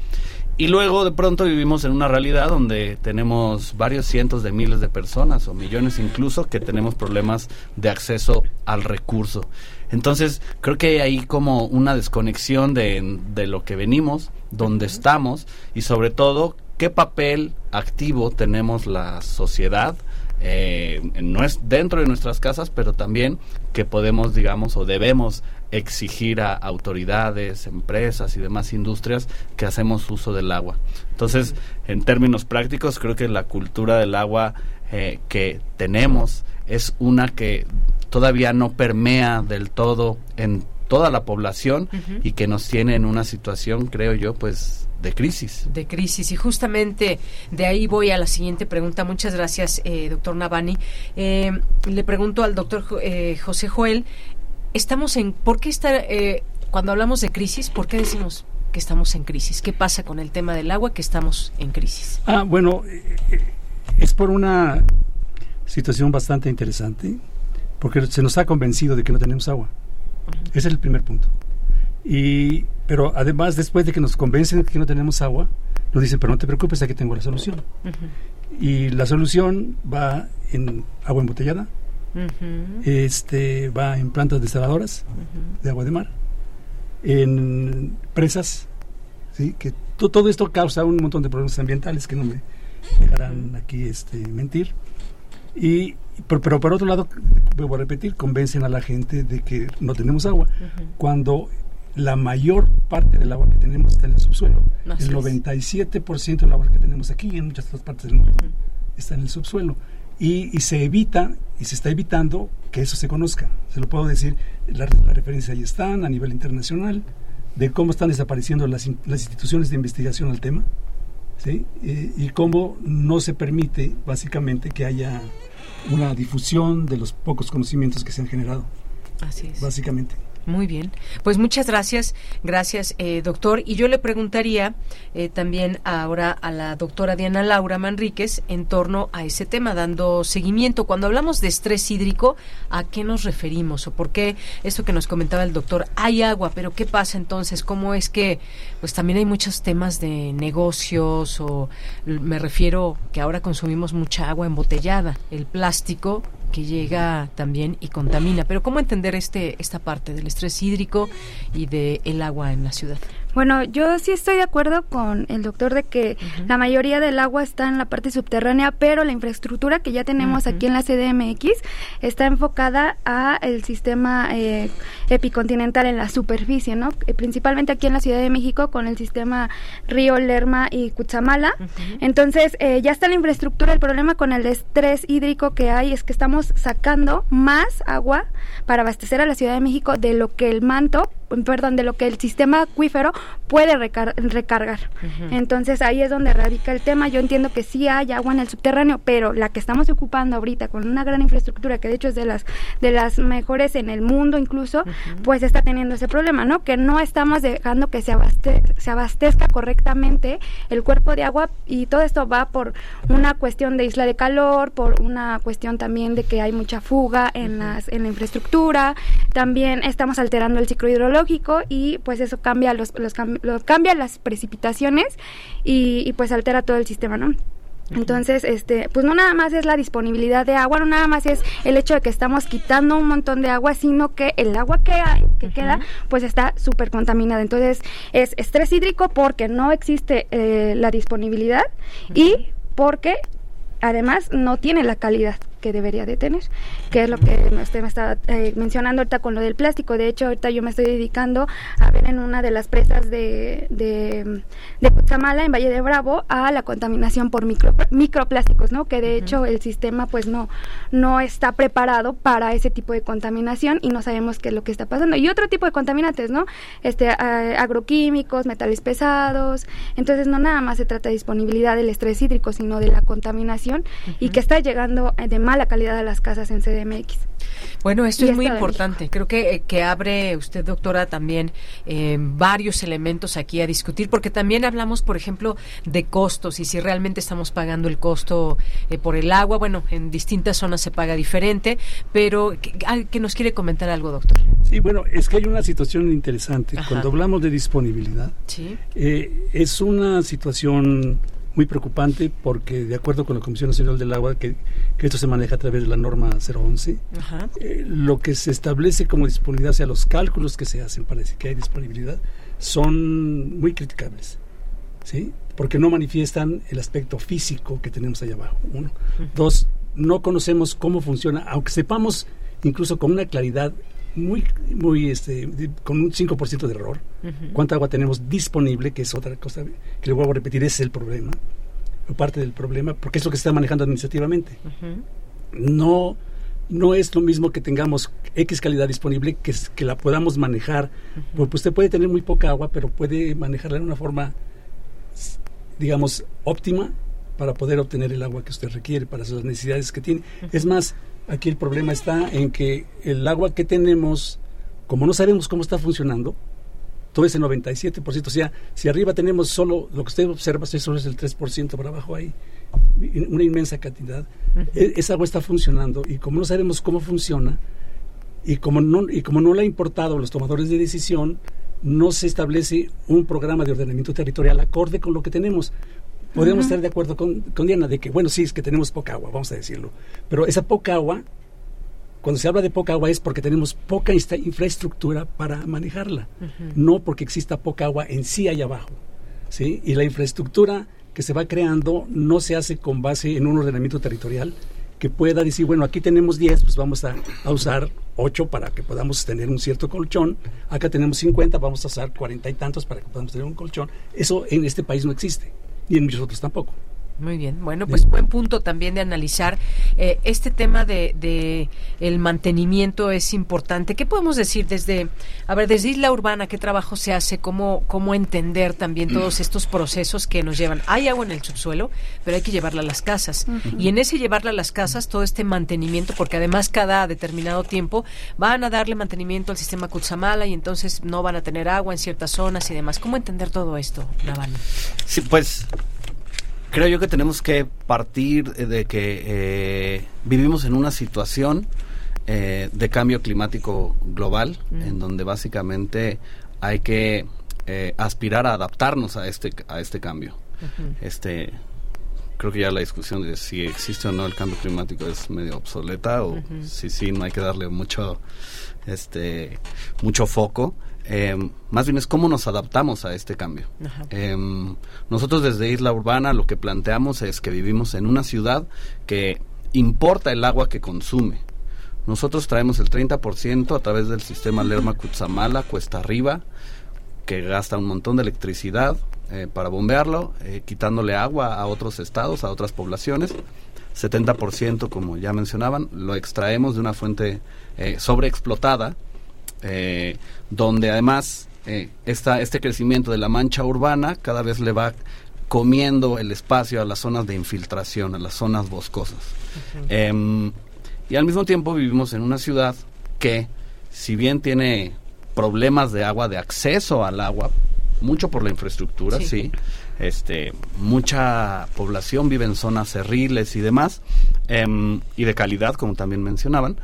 Y luego de pronto vivimos en una realidad donde tenemos varios cientos de miles de personas o millones incluso que tenemos problemas de acceso al recurso. Entonces creo que hay ahí como una desconexión de, de lo que venimos, donde estamos y sobre todo qué papel activo tenemos la sociedad eh, en nues- dentro de nuestras casas, pero también que podemos, digamos, o debemos exigir a autoridades, empresas y demás industrias que hacemos uso del agua. Entonces, en términos prácticos, creo que la cultura del agua eh, que tenemos es una que todavía no permea del todo en toda la población y que nos tiene en una situación, creo yo, pues de crisis. de crisis. Y justamente de ahí voy a la siguiente pregunta. Muchas gracias, eh, doctor Navani. Eh, le pregunto al doctor eh, José Joel, estamos en, ¿por qué está, eh, cuando hablamos de crisis, por qué decimos que estamos en crisis? ¿Qué pasa con el tema del agua que estamos en crisis? Ah, bueno, eh, es por una situación bastante interesante, porque se nos ha convencido de que no tenemos agua. Ese es el primer punto. Y, pero además, después de que nos convencen de que no tenemos agua, nos dicen, pero no te preocupes, aquí tengo la solución. Y la solución va en agua embotellada, este va en plantas desaladoras de agua de mar, en presas, ¿sí? que to- todo esto causa un montón de problemas ambientales que no me dejarán aquí este, mentir. Y, pero, pero por otro lado, vuelvo a repetir, convencen a la gente de que no tenemos agua, cuando la mayor parte del agua que tenemos está en el subsuelo. Así el es. 97% del agua que tenemos aquí y en muchas otras partes del mundo está en el subsuelo. Y, y se evita, y se está evitando que eso se conozca. Se lo puedo decir, la, la referencia ahí están a nivel internacional, de cómo están desapareciendo las, las instituciones de investigación al tema, ¿sí? Eh, y cómo no se permite básicamente que haya una difusión de los pocos conocimientos que se han generado, Así es. básicamente. Muy bien. Pues muchas gracias, gracias, eh, doctor. Y yo le preguntaría eh, también ahora a la doctora Diana Laura Manríquez en torno a ese tema, dando seguimiento. Cuando hablamos de estrés hídrico, ¿a qué nos referimos? ¿O por qué esto que nos comentaba el doctor? Hay agua, pero ¿qué pasa entonces? ¿Cómo es que, pues también hay muchos temas de negocios o me refiero que ahora consumimos mucha agua embotellada, el plástico que llega también y contamina. Pero ¿cómo entender este esta parte del estrés hídrico y del el agua en la ciudad? Bueno, yo sí estoy de acuerdo con el doctor de que la mayoría del agua está en la parte subterránea, pero la infraestructura que ya tenemos aquí en la CDMX está enfocada a el sistema eh, epicontinental en la superficie, ¿no? Eh, principalmente aquí en la Ciudad de México con el sistema Río Lerma y Cuchamala. Entonces, eh, ya está la infraestructura. El problema con el estrés hídrico que hay es que estamos sacando más agua para abastecer a la Ciudad de México de lo que el manto perdón, de lo que el sistema acuífero puede recargar. Entonces ahí es donde radica el tema. Yo entiendo que sí hay agua en el subterráneo, pero la que estamos ocupando ahorita con una gran infraestructura que de hecho es de las de las mejores en el mundo incluso, pues está teniendo ese problema, ¿no? Que no estamos dejando que se, se abastezca correctamente el cuerpo de agua y todo esto va por una cuestión de isla de calor, por una cuestión también de que hay mucha fuga en las en la infraestructura, también estamos alterando el ciclo hidrológico y pues eso cambia los, los, cambia las precipitaciones y, pues altera todo el sistema, ¿no? Entonces, este, pues no nada más es la disponibilidad de agua, no nada más es el hecho de que estamos quitando un montón de agua, sino que el agua que hay, que queda, pues está súper contaminada. Entonces, es estrés hídrico porque no existe eh, la disponibilidad y porque además no tiene la calidad que debería de tener, que es lo que usted me está eh, mencionando ahorita con lo del plástico. De hecho, ahorita yo me estoy dedicando a ver en una de las presas de, de, de en Valle de Bravo, a la contaminación por micro, microplásticos, ¿no? Que de hecho el sistema pues no, no está preparado para ese tipo de contaminación y no sabemos qué es lo que está pasando. Y otro tipo de contaminantes, ¿no? Este, agroquímicos, metales pesados. Entonces, no nada más se trata de disponibilidad del estrés hídrico, sino de la contaminación y que está llegando de la calidad de las casas en CDMX. Bueno, esto es muy importante. Creo que, eh, que abre usted, doctora, también eh, varios elementos aquí a discutir, porque también hablamos, por ejemplo, de costos y si realmente estamos pagando el costo eh, por el agua. Bueno, en distintas zonas se paga diferente, pero que, nos quiere comentar algo, doctor. Sí, bueno, es que hay una situación interesante. Cuando hablamos de disponibilidad, ¿Sí? es una situación muy preocupante porque de acuerdo con la Comisión Nacional del Agua, que, esto se maneja a través de la norma 011, eh, lo que se establece como disponibilidad, o sea, los cálculos que se hacen para decir que hay disponibilidad, son muy criticables, ¿sí? Porque no manifiestan el aspecto físico que tenemos allá abajo, uno. Dos, no conocemos cómo funciona, aunque sepamos incluso con una claridad muy, muy, este, con un 5% de error. ¿Cuánta agua tenemos disponible? Que es otra cosa que le vuelvo a repetir, es el problema, o parte del problema, porque es lo que se está manejando administrativamente. No no es lo mismo que tengamos X calidad disponible que, que la podamos manejar. Porque usted puede tener muy poca agua, pero puede manejarla de una forma, digamos, óptima para poder obtener el agua que usted requiere para las necesidades que tiene. Es más, Aquí el problema está en que el agua que tenemos, como no sabemos cómo está funcionando, todo ese 97%, o sea, si arriba tenemos solo, lo que usted observa, solo es el 3%, por abajo hay una inmensa cantidad, e, esa agua está funcionando y como no sabemos cómo funciona y como no, y como no le ha importado a los tomadores de decisión, no se establece un programa de ordenamiento territorial acorde con lo que tenemos podríamos estar de acuerdo con, Diana de que, bueno, sí, es que tenemos poca agua, vamos a decirlo. Pero esa poca agua, cuando se habla de poca agua es porque tenemos poca infraestructura para manejarla, no porque exista poca agua en sí allá abajo. ¿sí? Y la infraestructura que se va creando no se hace con base en un ordenamiento territorial que pueda decir, bueno, aquí tenemos 10, pues vamos a, a usar 8 para que podamos tener un cierto colchón, acá tenemos 50, vamos a usar 40 y tantos para que podamos tener un colchón. Eso en este país no existe y en muchos otros tampoco. Muy bien, bueno, pues buen punto también de analizar eh, este tema de, el mantenimiento es importante. ¿Qué podemos decir desde, a ver, desde Isla Urbana, qué trabajo se hace, cómo, cómo entender también todos estos procesos que nos llevan? Hay agua en el subsuelo, pero hay que llevarla a las casas. Y en ese llevarla a las casas, todo este mantenimiento, porque además cada determinado tiempo van a darle mantenimiento al sistema Cutzamala y entonces no van a tener agua en ciertas zonas y demás. ¿Cómo entender todo esto, Naval? Sí, pues creo yo que tenemos que partir de que eh, vivimos en una situación eh, de cambio climático global, en donde básicamente hay que eh, aspirar a adaptarnos a este a este cambio. Este creo que ya la discusión de si existe o no el cambio climático es medio obsoleta o si sí no hay que darle mucho este mucho foco eh, más bien es cómo nos adaptamos a este cambio. Eh, nosotros desde Isla Urbana lo que planteamos es que vivimos en una ciudad que importa el agua que consume. Nosotros traemos el 30% a través del sistema Lerma Cutzamala, Cuesta Arriba, que gasta un montón de electricidad eh, para bombearlo, eh, quitándole agua a otros estados, a otras poblaciones. 70%, como ya mencionaban, lo extraemos de una fuente sobreexplotada, eh, donde además eh, esta, este crecimiento de la mancha urbana cada vez le va comiendo el espacio a las zonas de infiltración, a las zonas boscosas. Em, y al mismo tiempo vivimos en una ciudad que, si bien tiene problemas de agua, de acceso al agua, mucho por la infraestructura, Sí. sí, este, mucha población vive en zonas cerriles y demás, em, y de calidad, como también mencionaban.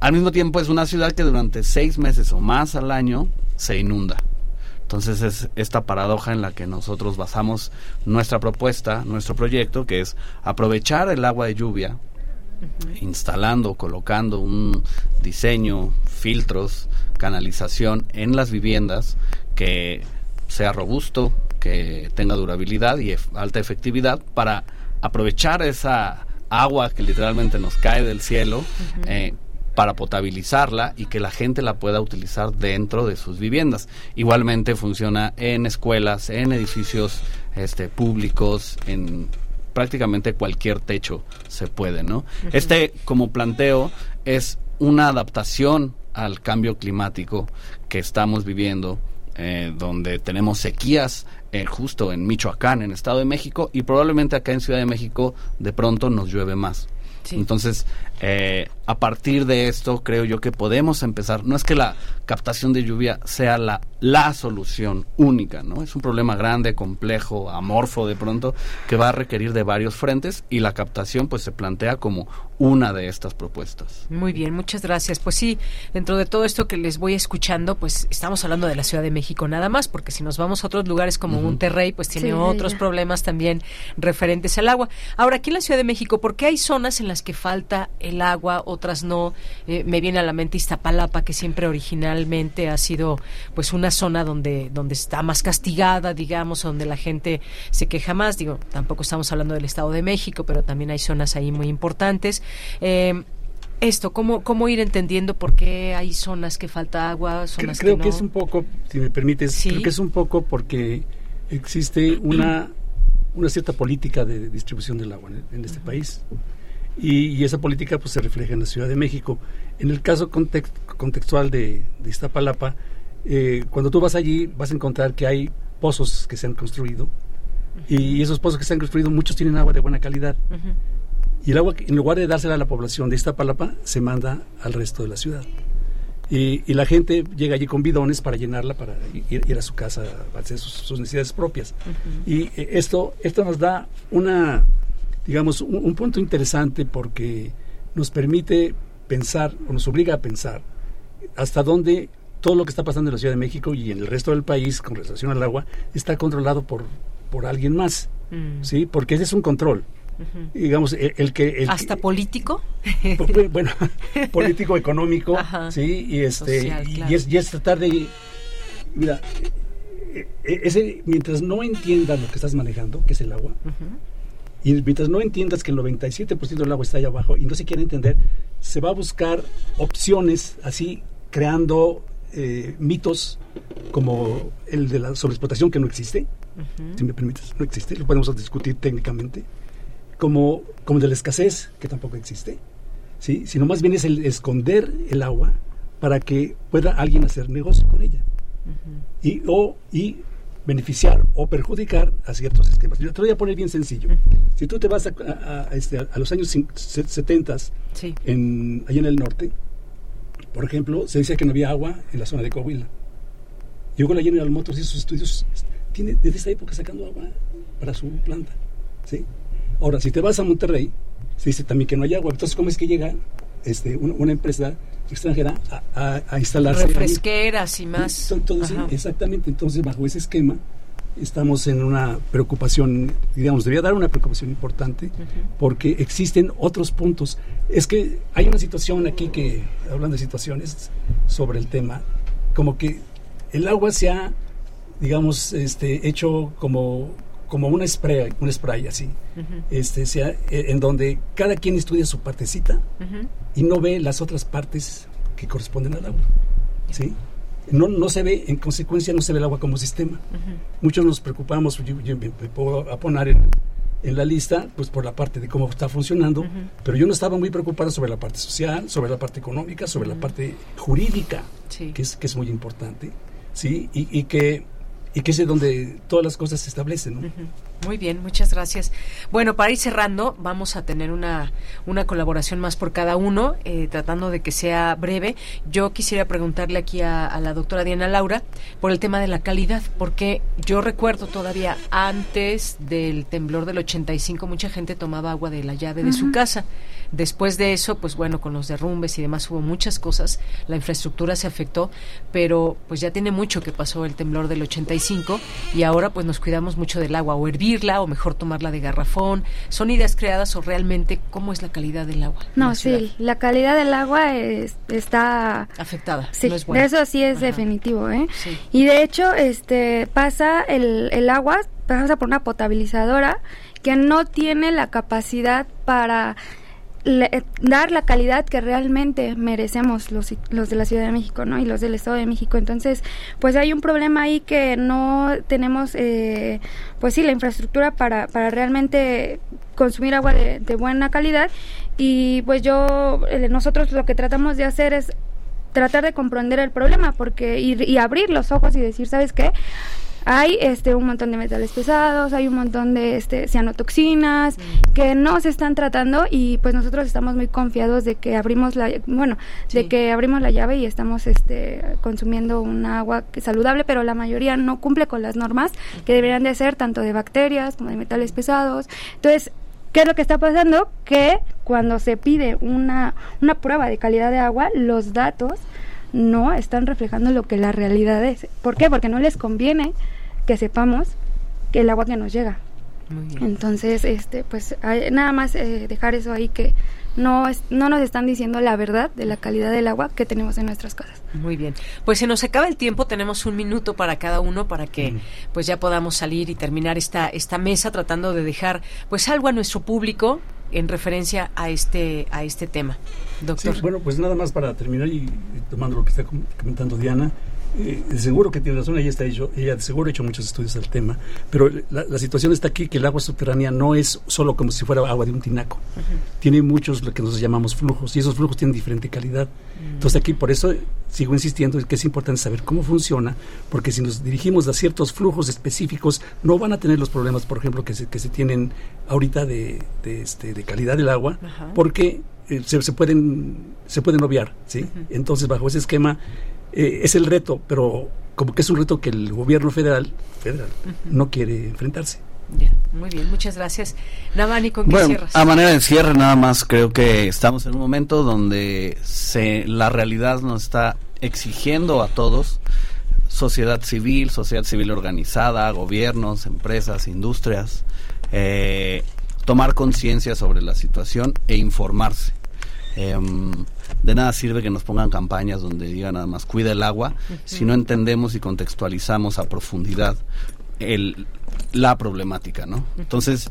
Al mismo tiempo es una ciudad que durante seis meses o más al año se inunda. Entonces es esta paradoja en la que nosotros basamos nuestra propuesta, nuestro proyecto, que es aprovechar el agua de lluvia, instalando, colocando un diseño, filtros, canalización en las viviendas que sea robusto, que tenga durabilidad y ef- alta efectividad para aprovechar esa agua que literalmente nos cae del cielo eh, para potabilizarla y que la gente la pueda utilizar dentro de sus viviendas. Igualmente funciona en escuelas, en edificios este, públicos, en prácticamente cualquier techo se puede, ¿no? Este, como planteo, es una adaptación al cambio climático que estamos viviendo, eh, donde tenemos sequías eh, justo en Michoacán, en Estado de México, y probablemente acá en Ciudad de México de pronto nos llueve más. Entonces, eh, a partir de esto, creo yo que podemos empezar. No es que la captación de lluvia sea la, la solución única, ¿no? Es un problema grande, complejo, amorfo de pronto, que va a requerir de varios frentes y la captación pues se plantea como una de estas propuestas. Muy bien, muchas gracias. Pues sí, dentro de todo esto que les voy escuchando, pues estamos hablando de la Ciudad de México nada más, porque si nos vamos a otros lugares como Ujú. Monterrey, pues tiene Sí, otros ya. problemas también referentes al agua. Ahora, aquí en la Ciudad de México, ¿por qué hay zonas en las que falta el agua, otras no? Eh, me viene a la mente Iztapalapa, que siempre originalmente ha sido pues una zona donde, donde está más castigada, digamos, donde la gente se queja más. Digo, tampoco estamos hablando del Estado de México, pero también hay zonas ahí muy importantes. Eh, esto, ¿cómo, ¿cómo ir entendiendo por qué hay zonas que falta agua, Creo, zonas creo que que, no? es un poco, si me permites, creo que es un poco porque existe una, una cierta política de distribución del agua en, en este país. Y, y esa política pues se refleja en la Ciudad de México. En el caso context- contextual de, de Iztapalapa, eh, cuando tú vas allí vas a encontrar que hay pozos que se han construido y esos pozos que se han construido muchos tienen agua de buena calidad. Y el agua, en lugar de dársela a la población de Iztapalapa, se manda al resto de la ciudad. Y, y la gente llega allí con bidones para llenarla, para ir, ir a su casa a hacer sus, sus necesidades propias. Y eh, esto, esto nos da una, digamos, un, un punto interesante porque nos permite pensar, o nos obliga a pensar, hasta dónde todo lo que está pasando en la Ciudad de México y en el resto del país con relación al agua está controlado por, por alguien más. Mm. ¿sí? Porque ese es un control. Digamos, el, el que... el ¿Hasta político? que- bueno, político, económico, Ajá. sí, y este Social, y- claro. y, es, y es tratar de... Mira, eh, eh, ese, mientras no entiendas lo que estás manejando, que es el agua, y mientras no entiendas que el 97% del agua está allá abajo y no se quiere entender, se va a buscar opciones así, creando eh, mitos como el de la sobreexplotación que no existe, si me permites, no existe, lo podemos discutir técnicamente, como, como el de la escasez, que tampoco existe, ¿sí? sino más bien es el esconder el agua para que pueda alguien hacer negocio con ella. Y, o, y beneficiar o perjudicar a ciertos esquemas. Yo te lo voy a poner bien sencillo. Si tú te vas a, a- a, este, a los años cin- se- 70 Sí. en, allá en el norte, por ejemplo, se decía que no había agua en la zona de Coahuila. Llegó la General Motors y sus estudios tiene desde esa época sacando agua para su planta. ¿sí? Ahora, si te vas a Monterrey, se dice también que no hay agua. Entonces, ¿cómo es que llega este, una, una empresa extranjera a, a- a instalarse? ahí? Refresqueras y más. Ajá. exactamente. Entonces, bajo ese esquema, estamos en una preocupación, digamos, debería dar una preocupación importante, porque existen otros puntos. Es que hay una situación aquí que, hablando de situaciones sobre el tema, como que el agua se ha, digamos, este, hecho como, como una spray, un spray así, este, sea, eh, en donde cada quien estudia su partecita y no ve las otras partes que corresponden al agua. ¿sí? No, no se ve, en consecuencia, no se ve el agua como sistema. Muchos nos preocupamos, yo, yo me, puedo a poner en, en la lista, pues por la parte de cómo está funcionando, pero yo no estaba muy preocupado sobre la parte social, sobre la parte económica, sobre la parte jurídica, que, es, que es muy importante, ¿sí? Y, y que, y que es donde todas las cosas se establecen, ¿no? Muy bien, muchas gracias. Bueno, para ir cerrando, vamos a tener una, una colaboración más por cada uno, eh, tratando de que sea breve. Yo quisiera preguntarle aquí a, a, la doctora Diana Laura por el tema de la calidad, porque yo recuerdo todavía antes del temblor del 85, mucha gente tomaba agua de la llave de su casa. Después de eso, pues bueno, con los derrumbes y demás hubo muchas cosas, la infraestructura se afectó, pero pues ya tiene mucho que pasó el temblor del 85 y ahora pues nos cuidamos mucho del agua o hervirla o mejor tomarla de garrafón. ¿Son ideas creadas o realmente cómo es la calidad del agua? No, la sí, la calidad del agua es, está afectada. Sí, no es buena. eso sí es Ajá. definitivo, ¿eh? Sí. Y de hecho, este pasa el, el agua pasa por una potabilizadora que no tiene la capacidad para le, dar la calidad que realmente merecemos los, los de la Ciudad de México, ¿no? Y los del Estado de México. Entonces, pues hay un problema ahí que no tenemos, eh, pues sí, la infraestructura para, para realmente consumir agua de, de buena calidad. Y pues yo, eh, nosotros lo que tratamos de hacer es tratar de comprender el problema porque y, y abrir los ojos y decir, ¿sabes qué? Hay este un montón de metales pesados, hay un montón de este cianotoxinas mm. que no se están tratando y pues nosotros estamos muy confiados de que abrimos la bueno, sí. de que abrimos la llave y estamos este consumiendo un agua saludable, pero la mayoría no cumple con las normas que deberían de ser tanto de bacterias como de metales pesados. Entonces, ¿Qué es lo que está pasando? Que cuando se pide una, una prueba de calidad de agua, los datos no están reflejando lo que la realidad es. ¿Por qué? Porque no les conviene que sepamos que el agua que nos llega. Entonces, este, pues hay, nada más eh, dejar eso ahí que no, es, no nos están diciendo la verdad de la calidad del agua que tenemos en nuestras casas. Muy bien. Pues se nos acaba el tiempo, tenemos un minuto para cada uno para que mm. pues ya podamos salir y terminar esta, esta mesa tratando de dejar pues algo a nuestro público en referencia a este a este tema. Doctor. Sí, bueno, pues nada más para terminar y, y tomando lo que está comentando Diana, eh, seguro que tiene razón, ella, está hecho, ella seguro ha hecho muchos estudios del tema, pero la, la, situación está aquí que el agua subterránea no es solo como si fuera agua de un tinaco, uh -huh. tiene muchos lo que nosotros llamamos flujos y esos flujos tienen diferente calidad. Uh -huh. Entonces aquí por eso sigo insistiendo que es importante saber cómo funciona, porque si nos dirigimos a ciertos flujos específicos no van a tener los problemas, por ejemplo, que se, que se tienen ahorita de, de, este, de calidad del agua, uh -huh. porque eh, se, se, pueden, se pueden obviar. ¿sí? Entonces bajo ese esquema eh, es el reto, pero como que es un reto que el gobierno federal, federal uh -huh. no quiere enfrentarse. Ya, muy bien, muchas gracias. Navani, ¿con qué bueno, cierras? A manera de cierre, nada más creo que estamos en un momento donde se, la realidad nos está exigiendo a todos, sociedad civil, sociedad civil organizada, gobiernos, empresas, industrias, eh, tomar conciencia sobre la situación e informarse. Eh, de nada sirve que nos pongan campañas donde digan nada más cuida el agua uh -huh. si no entendemos y contextualizamos a profundidad el, la problemática, ¿no? Entonces,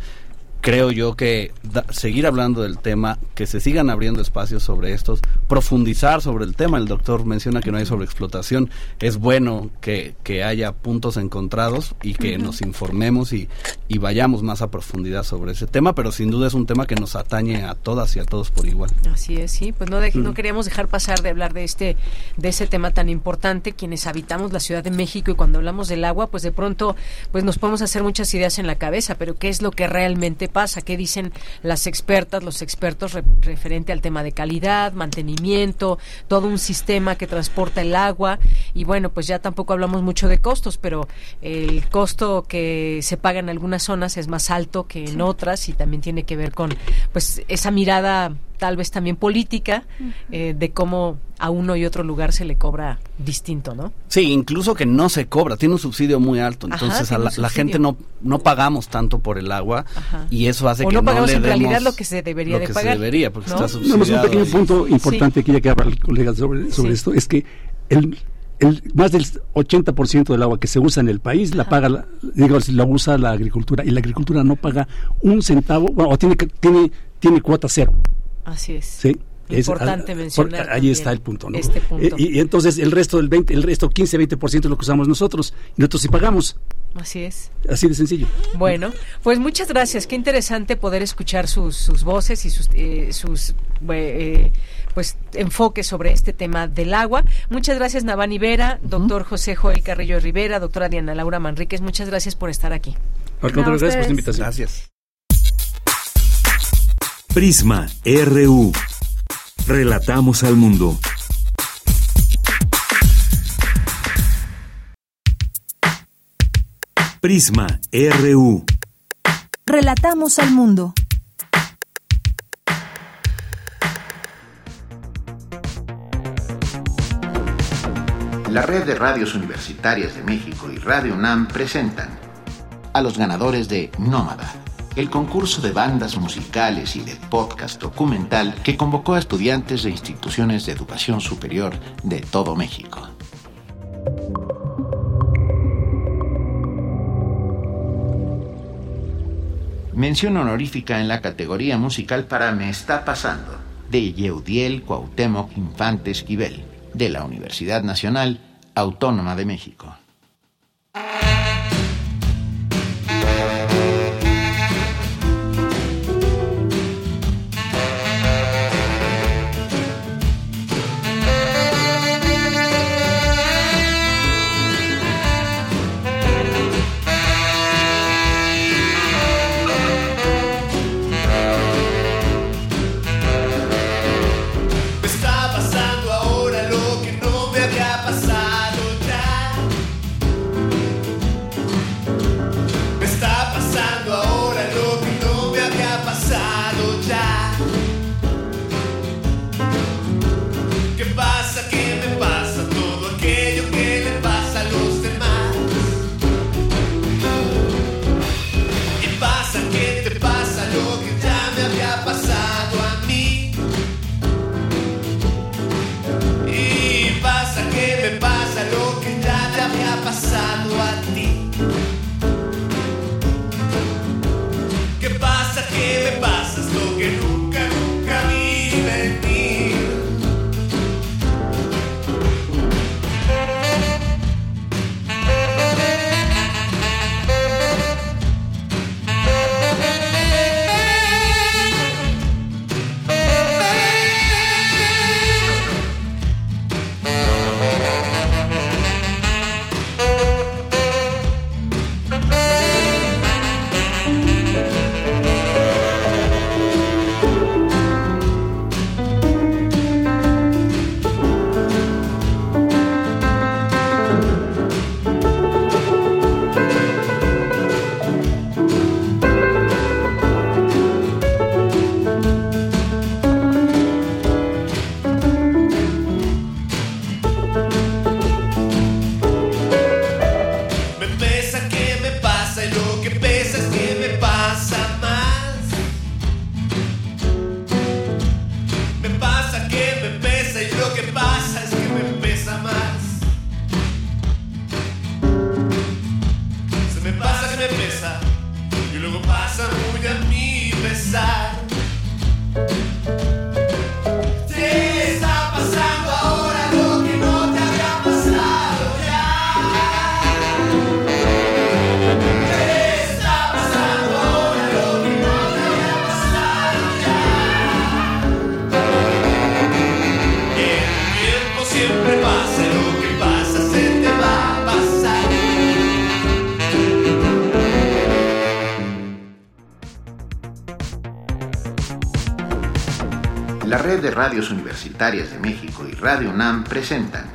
creo yo que da, seguir hablando del tema, que se sigan abriendo espacios sobre estos, profundizar sobre el tema. El doctor menciona que no hay sobreexplotación. Es bueno que, que haya puntos encontrados y que uh -huh. nos informemos y, y, vayamos más a profundidad sobre ese tema, pero sin duda es un tema que nos atañe a todas y a todos por igual. Así es, sí. Pues no, de, no queríamos dejar pasar de hablar de este, de ese tema tan importante, quienes habitamos la Ciudad de México y cuando hablamos del agua, pues de pronto pues nos podemos hacer muchas ideas en la cabeza, pero ¿qué es lo que realmente pasa? ¿Qué dicen las expertas, los expertos re referente al tema de calidad, mantenimiento, todo un sistema que transporta el agua? Y bueno, pues ya tampoco hablamos mucho de costos, pero el costo que se paga en algunas zonas es más alto que en sí. otras y también tiene que ver con pues esa mirada tal vez también política eh, de cómo a uno y otro lugar se le cobra distinto, ¿no? Sí, incluso que no se cobra, tiene un subsidio muy alto, entonces Ajá, a la, la, gente no no pagamos tanto por el agua Ajá. y eso hace o que no, no pagamos le en demos realidad lo que se debería lo de que pagar. se debería porque ¿no? está subsidiado. No, un pequeño punto importante sí. aquí ya que habla el colega sobre, sobre sí. esto es que el el, más del 80% del agua que se usa en el país la paga, la, digo, la usa la agricultura y la agricultura no paga un centavo, bueno, o tiene, que- tiene, tiene cuota cero. Así es. ¿sí? Es- Importante ah, mencionar por- ahí está el punto, ¿no? este punto. Y, y entonces el resto del 20, el resto 15, 20% es lo que usamos nosotros y nosotros sí pagamos. Así es. Así de sencillo. Bueno, pues muchas gracias. Qué interesante poder escuchar sus, sus voces y sus, eh, sus eh, pues enfoques sobre este tema del agua. Muchas gracias, Navani Vera, doctor José Joel Carrillo Rivera, doctora Diana Laura Manríquez. Muchas gracias por estar aquí. Al contrario, gracias por su invitación. Gracias. Prisma RU. Relatamos al mundo. Prisma RU. Relatamos al mundo. La red de radios universitarias de México y Radio UNAM presentan a los ganadores de Nómada, el concurso de bandas musicales y de podcast documental que convocó a estudiantes de instituciones de educación superior de todo México. Mención honorífica en la categoría musical para Me está pasando, de Yeudiel Cuauhtémoc Infante Esquivel, de la Universidad Nacional Autónoma de México. La red de radios universitarias de México y Radio UNAM presentan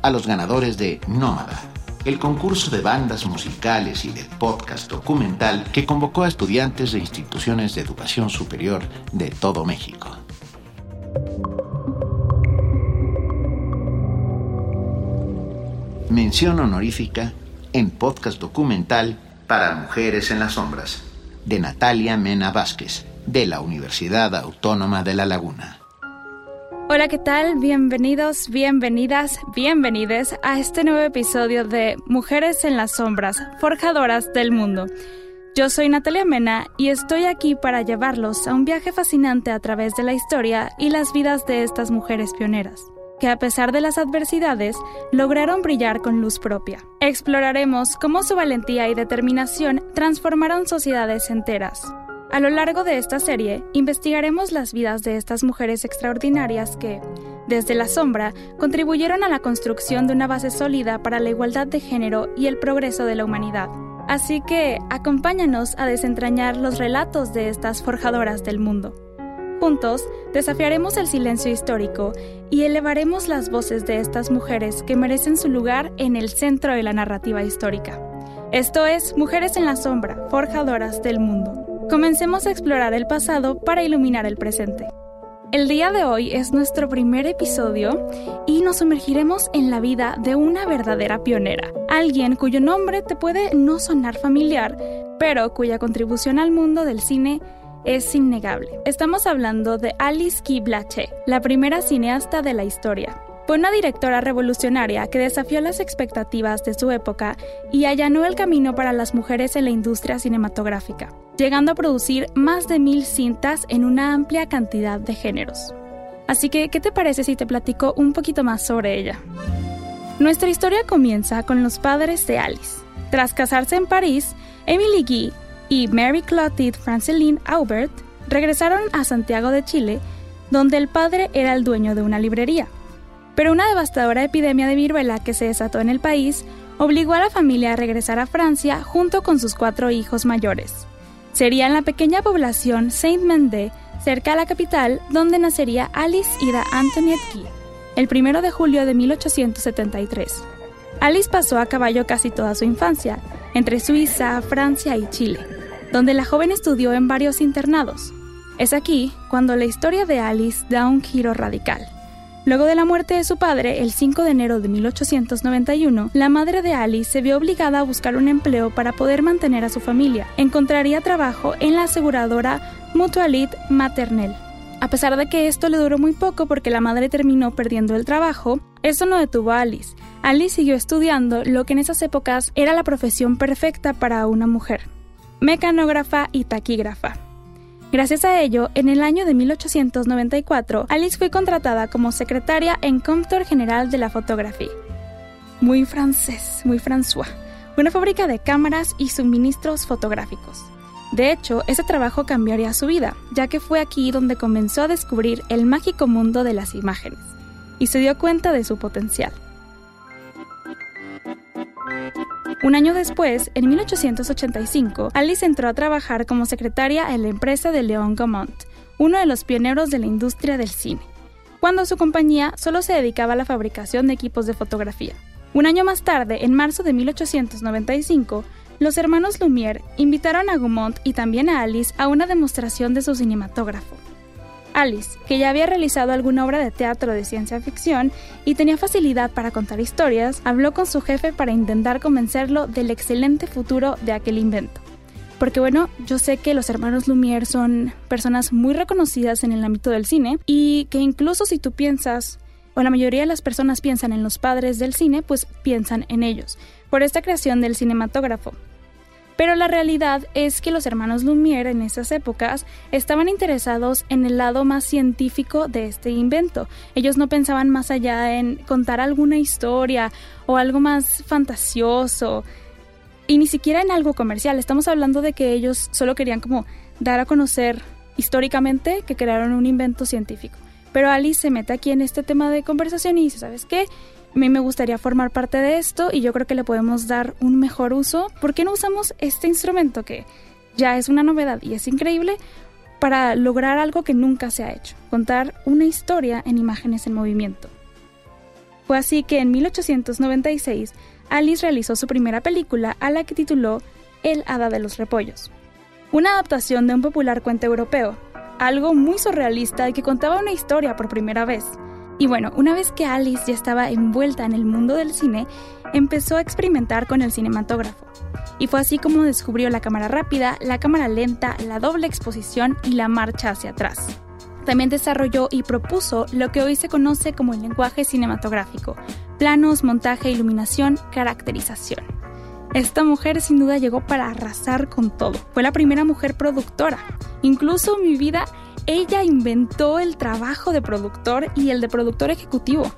a los ganadores de Nómada, el concurso de bandas musicales y de podcast documental que convocó a estudiantes de instituciones de educación superior de todo México. Mención honorífica en podcast documental para Mujeres en las Sombras, de Natalia Mena Vázquez, de la Universidad Autónoma de La Laguna. Hola, ¿qué tal? Bienvenidos, bienvenidas, bienvenides a este nuevo episodio de Mujeres en las Sombras, Forjadoras del Mundo. Yo soy Natalia Mena y estoy aquí para llevarlos a un viaje fascinante a través de la historia y las vidas de estas mujeres pioneras, que a pesar de las adversidades lograron brillar con luz propia. Exploraremos cómo su valentía y determinación transformaron sociedades enteras, a lo largo de esta serie, investigaremos las vidas de estas mujeres extraordinarias que, desde la sombra, contribuyeron a la construcción de una base sólida para la igualdad de género y el progreso de la humanidad. Así que, acompáñanos a desentrañar los relatos de estas forjadoras del mundo. Juntos, desafiaremos el silencio histórico y elevaremos las voces de estas mujeres que merecen su lugar en el centro de la narrativa histórica. Esto es Mujeres en la Sombra, Forjadoras del Mundo. Comencemos a explorar el pasado para iluminar el presente. El día de hoy es nuestro primer episodio y nos sumergiremos en la vida de una verdadera pionera, alguien cuyo nombre te puede no sonar familiar, pero cuya contribución al mundo del cine es innegable. Estamos hablando de Alice Guy Blaché, la primera cineasta de la historia. Fue una directora revolucionaria que desafió las expectativas de su época y allanó el camino para las mujeres en la industria cinematográfica, llegando a producir más de mil cintas en una amplia cantidad de géneros. Así que, ¿qué te parece si te platico un poquito más sobre ella? Nuestra historia comienza con los padres de Alice. Tras casarse en París, Emily Guy y Mary Clotilde Franceline Aubert regresaron a Santiago de Chile, donde el padre era el dueño de una librería. Pero una devastadora epidemia de viruela que se desató en el país obligó a la familia a regresar a Francia junto con sus cuatro hijos mayores. Sería en la pequeña población Saint-Mandé, cerca de la capital, donde nacería Alice Ida Antoniette Guy, el 1 de julio de 1873. Alice pasó a caballo casi toda su infancia, entre Suiza, Francia y Chile, donde la joven estudió en varios internados. Es aquí cuando la historia de Alice da un giro radical. Luego de la muerte de su padre, el 5 de enero de 1891, la madre de Alice se vio obligada a buscar un empleo para poder mantener a su familia. Encontraría trabajo en la aseguradora Mutualit Maternel. A pesar de que esto le duró muy poco porque la madre terminó perdiendo el trabajo, eso no detuvo a Alice. Alice siguió estudiando lo que en esas épocas era la profesión perfecta para una mujer, mecanógrafa y taquígrafa. Gracias a ello, en el año de 1894, Alice fue contratada como secretaria en Comptor General de la Fotografía. Muy francés, muy François. Una fábrica de cámaras y suministros fotográficos. De hecho, ese trabajo cambiaría su vida, ya que fue aquí donde comenzó a descubrir el mágico mundo de las imágenes y se dio cuenta de su potencial. Un año después, en 1885, Alice entró a trabajar como secretaria en la empresa de León Gaumont, uno de los pioneros de la industria del cine, cuando su compañía solo se dedicaba a la fabricación de equipos de fotografía. Un año más tarde, en marzo de 1895, los hermanos Lumière invitaron a Gaumont y también a Alice a una demostración de su cinematógrafo. Alice, que ya había realizado alguna obra de teatro de ciencia ficción y tenía facilidad para contar historias, habló con su jefe para intentar convencerlo del excelente futuro de aquel invento. Porque bueno, yo sé que los hermanos Lumière son personas muy reconocidas en el ámbito del cine y que incluso si tú piensas, o la mayoría de las personas piensan en los padres del cine, pues piensan en ellos, por esta creación del cinematógrafo. Pero la realidad es que los hermanos Lumière en esas épocas estaban interesados en el lado más científico de este invento. Ellos no pensaban más allá en contar alguna historia o algo más fantasioso y ni siquiera en algo comercial. Estamos hablando de que ellos solo querían como dar a conocer históricamente que crearon un invento científico. Pero Alice se mete aquí en este tema de conversación y dice, ¿sabes qué? A mí me gustaría formar parte de esto y yo creo que le podemos dar un mejor uso. ¿Por qué no usamos este instrumento que ya es una novedad y es increíble para lograr algo que nunca se ha hecho? Contar una historia en imágenes en movimiento. Fue así que en 1896 Alice realizó su primera película a la que tituló El Hada de los Repollos. Una adaptación de un popular cuento europeo, algo muy surrealista y que contaba una historia por primera vez. Y bueno, una vez que Alice ya estaba envuelta en el mundo del cine, empezó a experimentar con el cinematógrafo. Y fue así como descubrió la cámara rápida, la cámara lenta, la doble exposición y la marcha hacia atrás. También desarrolló y propuso lo que hoy se conoce como el lenguaje cinematográfico, planos, montaje, iluminación, caracterización. Esta mujer sin duda llegó para arrasar con todo. Fue la primera mujer productora. Incluso mi vida, ella inventó el trabajo de productor y el de productor ejecutivo.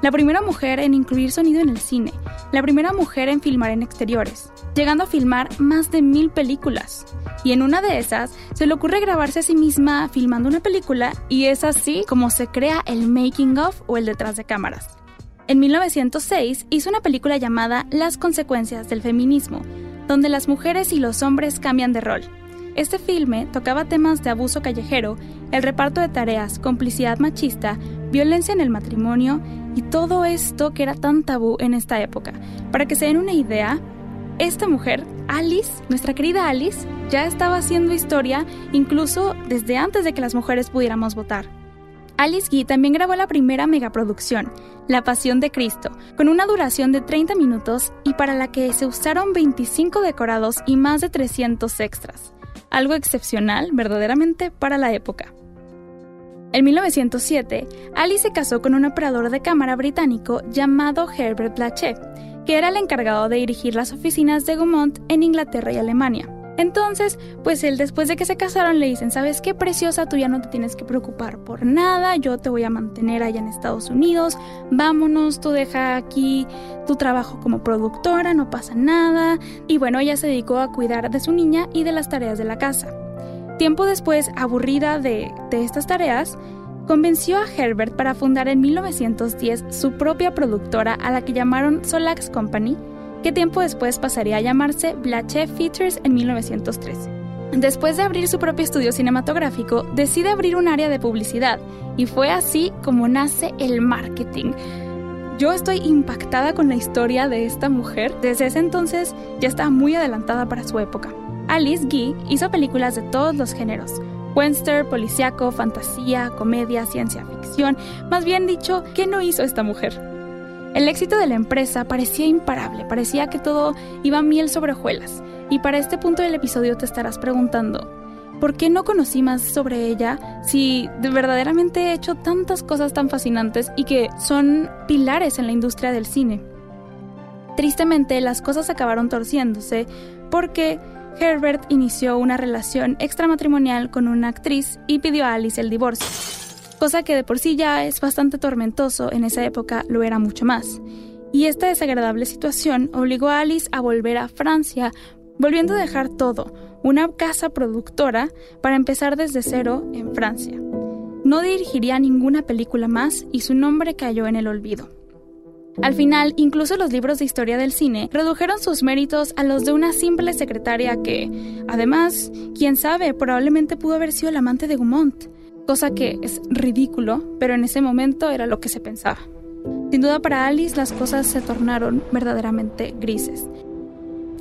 La primera mujer en incluir sonido en el cine, la primera mujer en filmar en exteriores, llegando a filmar más de mil películas. Y en una de esas se le ocurre grabarse a sí misma filmando una película y es así como se crea el making of o el detrás de cámaras. En 1906 hizo una película llamada Las consecuencias del feminismo, donde las mujeres y los hombres cambian de rol. Este filme tocaba temas de abuso callejero, el reparto de tareas, complicidad machista, violencia en el matrimonio y todo esto que era tan tabú en esta época. Para que se den una idea, esta mujer, Alice, nuestra querida Alice, ya estaba haciendo historia incluso desde antes de que las mujeres pudiéramos votar. Alice Guy también grabó la primera megaproducción, La Pasión de Cristo, con una duración de 30 minutos y para la que se usaron 25 decorados y más de 300 extras. Algo excepcional verdaderamente para la época. En 1907, Alice se casó con un operador de cámara británico llamado Herbert Blanchet, que era el encargado de dirigir las oficinas de Gaumont en Inglaterra y Alemania. Entonces, pues él después de que se casaron le dicen, ¿sabes qué preciosa? Tú ya no te tienes que preocupar por nada, yo te voy a mantener allá en Estados Unidos, vámonos, tú deja aquí tu trabajo como productora, no pasa nada. Y bueno, ella se dedicó a cuidar de su niña y de las tareas de la casa. Tiempo después, aburrida de, estas tareas, convenció a Herbert para fundar en 1910 su propia productora a la que llamaron Solax Company, que tiempo después pasaría a llamarse Blanchet Features en 1913. Después de abrir su propio estudio cinematográfico, decide abrir un área de publicidad y fue así como nace el marketing. Yo estoy impactada con la historia de esta mujer. Desde ese entonces ya estaba muy adelantada para su época. Alice Guy hizo películas de todos los géneros. Western, policiaco, fantasía, comedia, ciencia ficción. Más bien dicho, ¿qué no hizo esta mujer? El éxito de la empresa parecía imparable, parecía que todo iba miel sobre hojuelas. Y para este punto del episodio te estarás preguntando, ¿por qué no conocí más sobre ella si de verdaderamente he hecho tantas cosas tan fascinantes y que son pilares en la industria del cine? Tristemente, las cosas acabaron torciéndose porque Herbert inició una relación extramatrimonial con una actriz y pidió a Alice el divorcio cosa que de por sí ya es bastante tormentoso, en esa época lo era mucho más. Y esta desagradable situación obligó a Alice a volver a Francia, volviendo a dejar todo, una casa productora, para empezar desde cero en Francia. No dirigiría ninguna película más y su nombre cayó en el olvido. Al final, incluso los libros de historia del cine redujeron sus méritos a los de una simple secretaria que, además, quién sabe, probablemente pudo haber sido el amante de Gaumont cosa que es ridículo, pero en ese momento era lo que se pensaba. Sin duda para Alice las cosas se tornaron verdaderamente grises.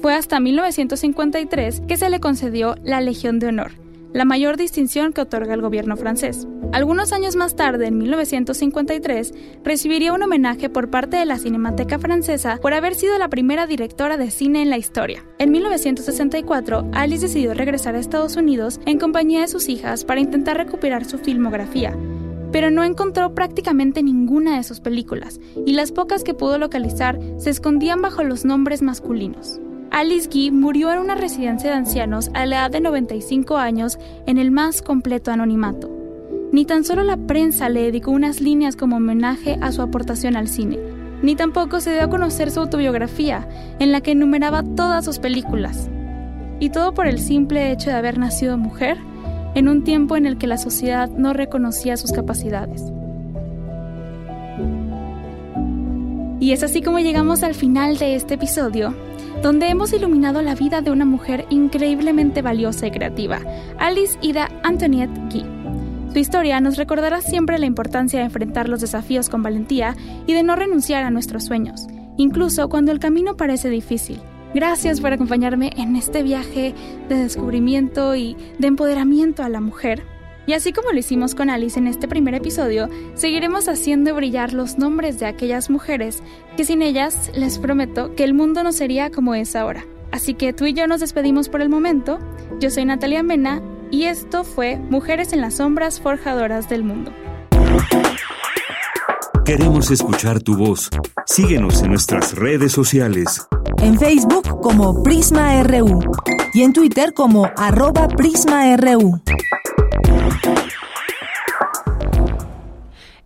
Fue hasta 1953 que se le concedió la Legión de Honor, la mayor distinción que otorga el gobierno francés. Algunos años más tarde, en 1953, recibiría un homenaje por parte de la Cinemateca Francesa por haber sido la primera directora de cine en la historia. En 1964, Alice decidió regresar a Estados Unidos en compañía de sus hijas para intentar recuperar su filmografía, pero no encontró prácticamente ninguna de sus películas, y las pocas que pudo localizar se escondían bajo los nombres masculinos. Alice Guy murió en una residencia de ancianos a la edad de 95 años en el más completo anonimato. Ni tan solo la prensa le dedicó unas líneas como homenaje a su aportación al cine, ni tampoco se dio a conocer su autobiografía, en la que enumeraba todas sus películas. Y todo por el simple hecho de haber nacido mujer en un tiempo en el que la sociedad no reconocía sus capacidades. Y es así como llegamos al final de este episodio, donde hemos iluminado la vida de una mujer increíblemente valiosa y creativa, Alice Ida Antoinette Guy. Su historia nos recordará siempre la importancia de enfrentar los desafíos con valentía y de no renunciar a nuestros sueños, incluso cuando el camino parece difícil. Gracias por acompañarme en este viaje de descubrimiento y de empoderamiento a la mujer y así como lo hicimos con Alice en este primer episodio, seguiremos haciendo brillar los nombres de aquellas mujeres que sin ellas les prometo que el mundo no sería como es ahora. Así que tú y yo nos despedimos por el momento. Yo soy Natalia Mena y esto fue Mujeres en las Sombras Forjadoras del Mundo. Queremos escuchar tu voz. Síguenos en nuestras redes sociales. En Facebook como Prisma RU y en Twitter como arroba PrismaRU.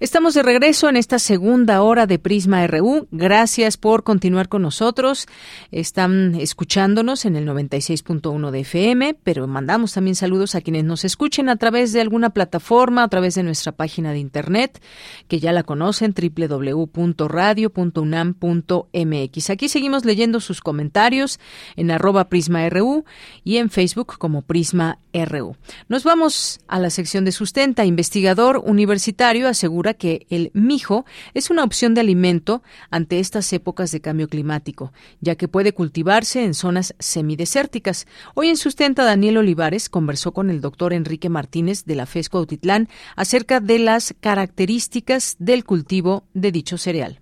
Estamos de regreso en esta segunda hora de Prisma RU. Gracias por continuar con nosotros. Están escuchándonos en el 96.1 de FM, pero mandamos también saludos a quienes nos escuchen a través de alguna plataforma, a través de nuestra página de internet, que ya la conocen, www.radio.unam.mx. Aquí seguimos leyendo sus comentarios en arroba Prisma RU y en Facebook como Prisma RU. Nos vamos a la sección de sustenta. Investigador universitario asegura que el mijo es una opción de alimento ante estas épocas de cambio climático, ya que puede cultivarse en zonas semidesérticas. Hoy en Sustenta, Daniel Olivares conversó con el doctor Enrique Martínez de la FESCO Autitlán acerca de las características del cultivo de dicho cereal.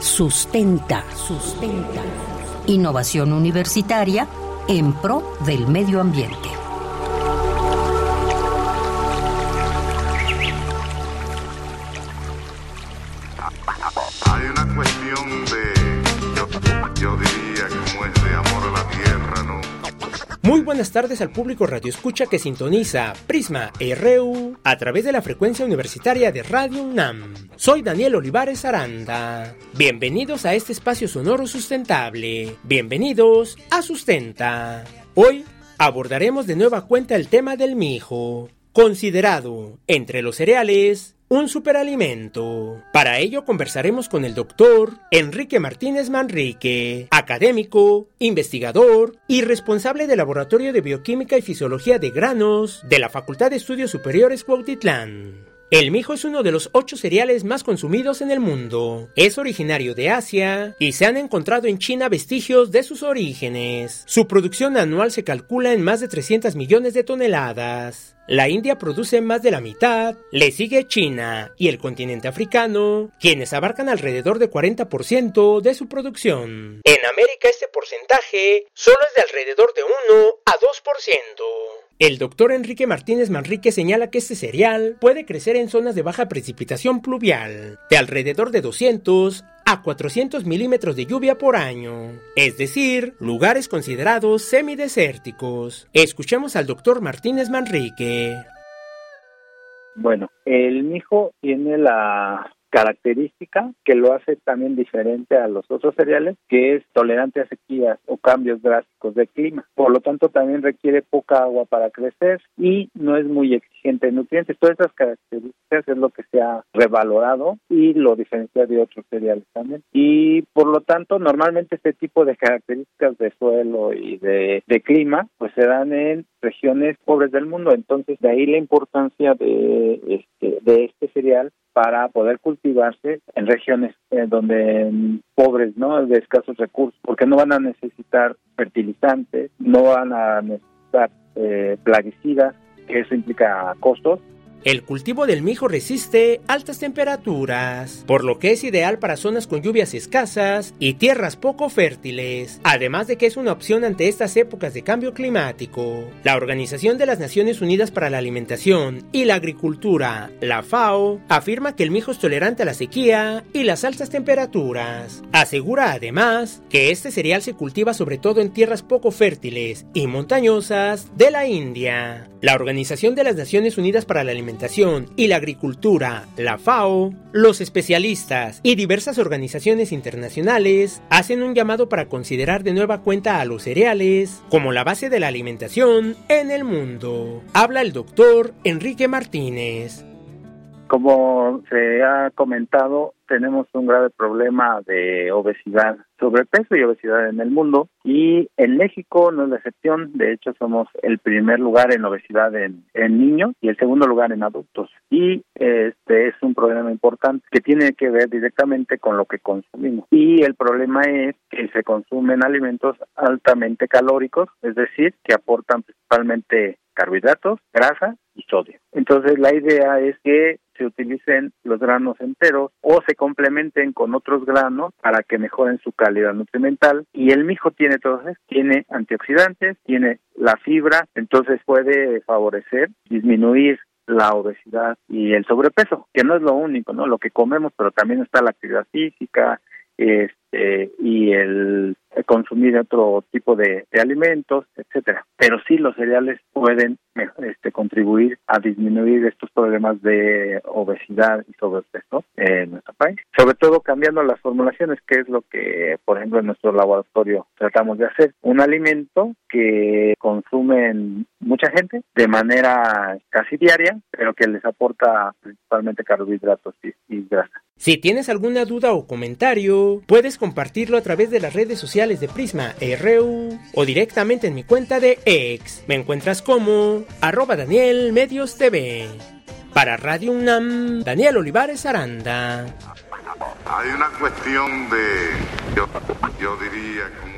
Sustenta, sustenta. Innovación universitaria en pro del medio ambiente. Hay una cuestión de, yo, yo diría Muy buenas tardes al público Radio Escucha que sintoniza Prisma RU a través de la frecuencia universitaria de Radio UNAM. Soy Daniel Olivares Aranda. Bienvenidos a este espacio sonoro sustentable. Bienvenidos a Sustenta. Hoy abordaremos de nueva cuenta el tema del mijo, considerado entre los cereales un superalimento. Para ello conversaremos con el doctor Enrique Martínez Manrique, académico, investigador y responsable del Laboratorio de Bioquímica y Fisiología de Granos de la Facultad de Estudios Superiores Cuautitlán. El mijo es uno de los ocho cereales más consumidos en el mundo. Es originario de Asia y se han encontrado en China vestigios de sus orígenes. Su producción anual se calcula en más de 300 millones de toneladas. La India produce más de la mitad, le sigue China y el continente africano, quienes abarcan alrededor de 40% de su producción. En América este porcentaje solo es de alrededor de 1 a 2%. El doctor Enrique Martínez Manrique señala que este cereal puede crecer en zonas de baja precipitación pluvial, de alrededor de 200 a 400 milímetros de lluvia por año, es decir, lugares considerados semidesérticos. Escuchemos al doctor Martínez Manrique. Bueno, el mijo tiene la característica que lo hace también diferente a los otros cereales, que es tolerante a sequías o cambios drásticos de clima. Por lo tanto, también requiere poca agua para crecer y no es muy exigente en nutrientes. Todas estas características es lo que se ha revalorado y lo diferencia de otros cereales también. Y por lo tanto, normalmente este tipo de características de suelo y de, de clima, pues se dan en regiones pobres del mundo. Entonces, de ahí la importancia de este, de cereal para poder cultivarse en regiones eh, donde mm, pobres, ¿no? De escasos recursos, porque no van a necesitar fertilizantes, no van a necesitar eh, plaguicidas, que eso implica costos, el cultivo del mijo resiste altas temperaturas, por lo que es ideal para zonas con lluvias escasas y tierras poco fértiles, además de que es una opción ante estas épocas de cambio climático. La Organización de las Naciones Unidas para la Alimentación y la Agricultura, la FAO, afirma que el mijo es tolerante a la sequía y las altas temperaturas. Asegura además que este cereal se cultiva sobre todo en tierras poco fértiles y montañosas de la India. La Organización de las Naciones Unidas para la Alimentación y la Agricultura, la FAO, los especialistas y diversas organizaciones internacionales hacen un llamado para considerar de nueva cuenta a los cereales como la base de la alimentación en el mundo. Habla el doctor Enrique Martínez. Como se ha comentado, tenemos un grave problema de obesidad, sobrepeso y obesidad en el mundo. Y en México no es la excepción, de hecho somos el primer lugar en obesidad en, en niños y el segundo lugar en adultos. Y este es un problema importante que tiene que ver directamente con lo que consumimos. Y el problema es que se consumen alimentos altamente calóricos, es decir, que aportan principalmente carbohidratos, grasa y sodio. Entonces la idea es que se utilicen los granos enteros o se complementen con otros granos para que mejoren su calidad nutrimental. Y el mijo tiene todo eso, tiene antioxidantes, tiene la fibra, entonces puede favorecer, disminuir la obesidad y el sobrepeso, que no es lo único, ¿no? Lo que comemos, pero también está la actividad física, este, y el consumir otro tipo de, de, alimentos, etcétera. Pero sí los cereales pueden este, contribuir a disminuir estos problemas de obesidad y sobrepeso en nuestro país. Sobre todo cambiando las formulaciones, que es lo que, por ejemplo, en nuestro laboratorio tratamos de hacer. Un alimento que consumen mucha gente de manera casi diaria, pero que les aporta principalmente carbohidratos y, y grasa. Si tienes alguna duda o comentario, puedes compartirlo a través de las redes sociales de Prisma RU o directamente en mi cuenta de ex. Me encuentras como arroba Daniel Medios TV. Para Radio UNAM, Daniel Olivares Aranda. Hay una cuestión de, yo, yo diría, como